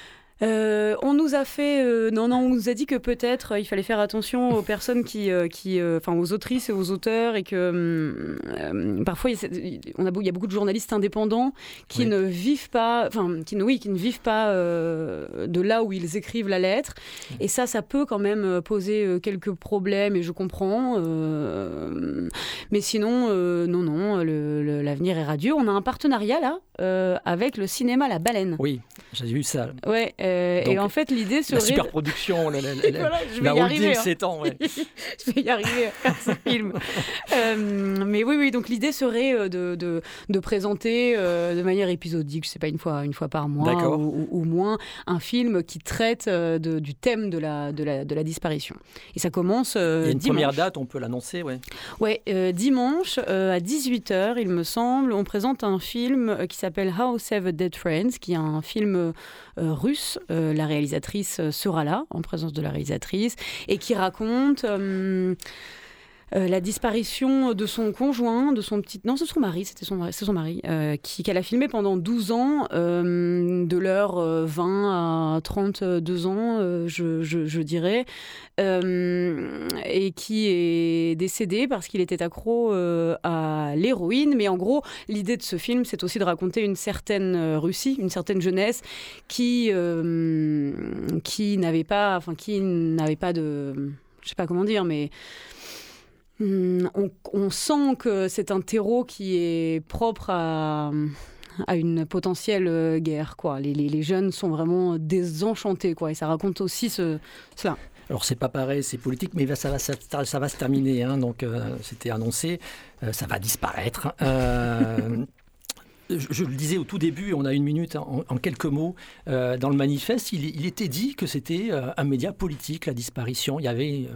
on nous a fait, euh, non, non, on nous a dit que peut-être euh, il fallait faire attention aux personnes qui, qui enfin, aux autrices et aux auteurs, et que parfois il y, a, on a, il y a beaucoup de journalistes indépendants qui ne vivent pas, enfin, qui, oui, qui ne vivent pas de là où ils écrivent la lettre, et ça, ça peut quand même poser quelques problèmes, et je comprends. mais sinon, non, non, l'avenir est radieux. On a un partenariat là avec le cinéma La Baleine. Oui, j'ai vu ça. Ouais. Euh, et en fait, l'idée serait. La super production, la, la, la, holding s'étend. Ouais. je vais y arriver à faire ce film. Euh, mais oui, oui, donc l'idée serait euh, de, de, de présenter de manière épisodique, je sais pas, une fois, une fois par mois ou, ou, moins, un film qui traite de, du thème de la, de, la, de la disparition. Et ça commence. il y a une première date, on peut l'annoncer, ouais. Ouais, dimanche à 18h, il me semble, on présente un film qui s'appelle How Save Dead Friends, qui est un film russe euh, la réalisatrice euh, sera là, en présence de la réalisatrice, et qui raconte euh, la disparition de son conjoint, de son petit... Non, c'est son mari, c'était son, mari, euh, qui, qu'elle a filmé pendant 12 ans, euh, de l'heure 20 à 32 ans, je, dirais, et qui est décédé parce qu'il était accro à l'héroïne. Mais en gros, l'idée de ce film, c'est aussi de raconter une certaine Russie, une certaine jeunesse qui, n'avait pas, enfin, qui n'avait pas de... Je sais pas comment dire, mais Hmm, on, sent que c'est un terreau qui est propre à, une potentielle euh, guerre. Les, jeunes sont vraiment désenchantés. Et ça raconte aussi ce, cela. Alors c'est pas pareil, c'est politique, mais ça va, se terminer. Hein, donc euh, c'était annoncé, euh, ça va disparaître. je, le disais au tout début, on a une minute en, quelques mots. dans le manifeste, il était dit que c'était un média politique, la disparition. Il y avait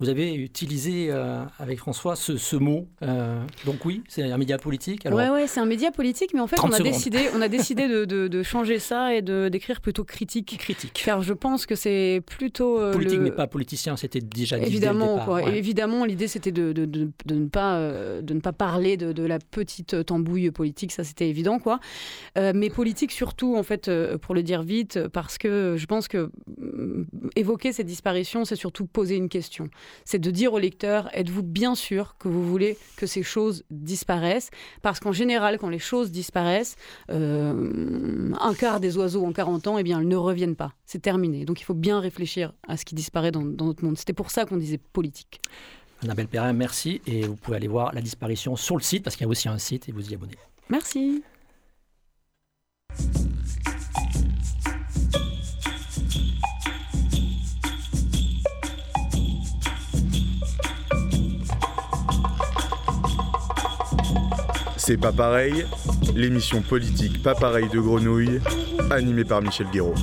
vous avez utilisé euh, avec François ce, mot. Euh, donc oui, c'est un média politique. Oui, ouais, ouais, c'est un média politique, mais en fait, on a, décidé, on a décidé de, de, changer ça et de d'écrire plutôt critique. Critique. Car je pense que c'est plutôt euh, politique, mais pas politicien. C'était déjà dit évidemment. Quoi, Évidemment, l'idée c'était de, de, ne pas de ne pas parler de, la petite tambouille politique. Ça, c'était évident, quoi. mais politique surtout, en fait, pour le dire vite, parce que je pense que évoquer cette disparition, c'est surtout poser une question c'est de dire au lecteur, êtes-vous bien sûr que vous voulez que ces choses disparaissent? Parce qu'en général, quand les choses disparaissent, euh, un quart des oiseaux en 40 ans, eh bien, elles ne reviennent pas. C'est terminé. Donc il faut bien réfléchir à ce qui disparaît dans, notre monde. C'était pour ça qu'on disait politique. Annabelle Perrin, merci. Et vous pouvez aller voir la disparition sur le site, parce qu'il y a aussi un site, et vous y abonner. Merci. C'est pas pareil, l'émission politique pas pareil de Grenouille, animée par Michel Guéraud.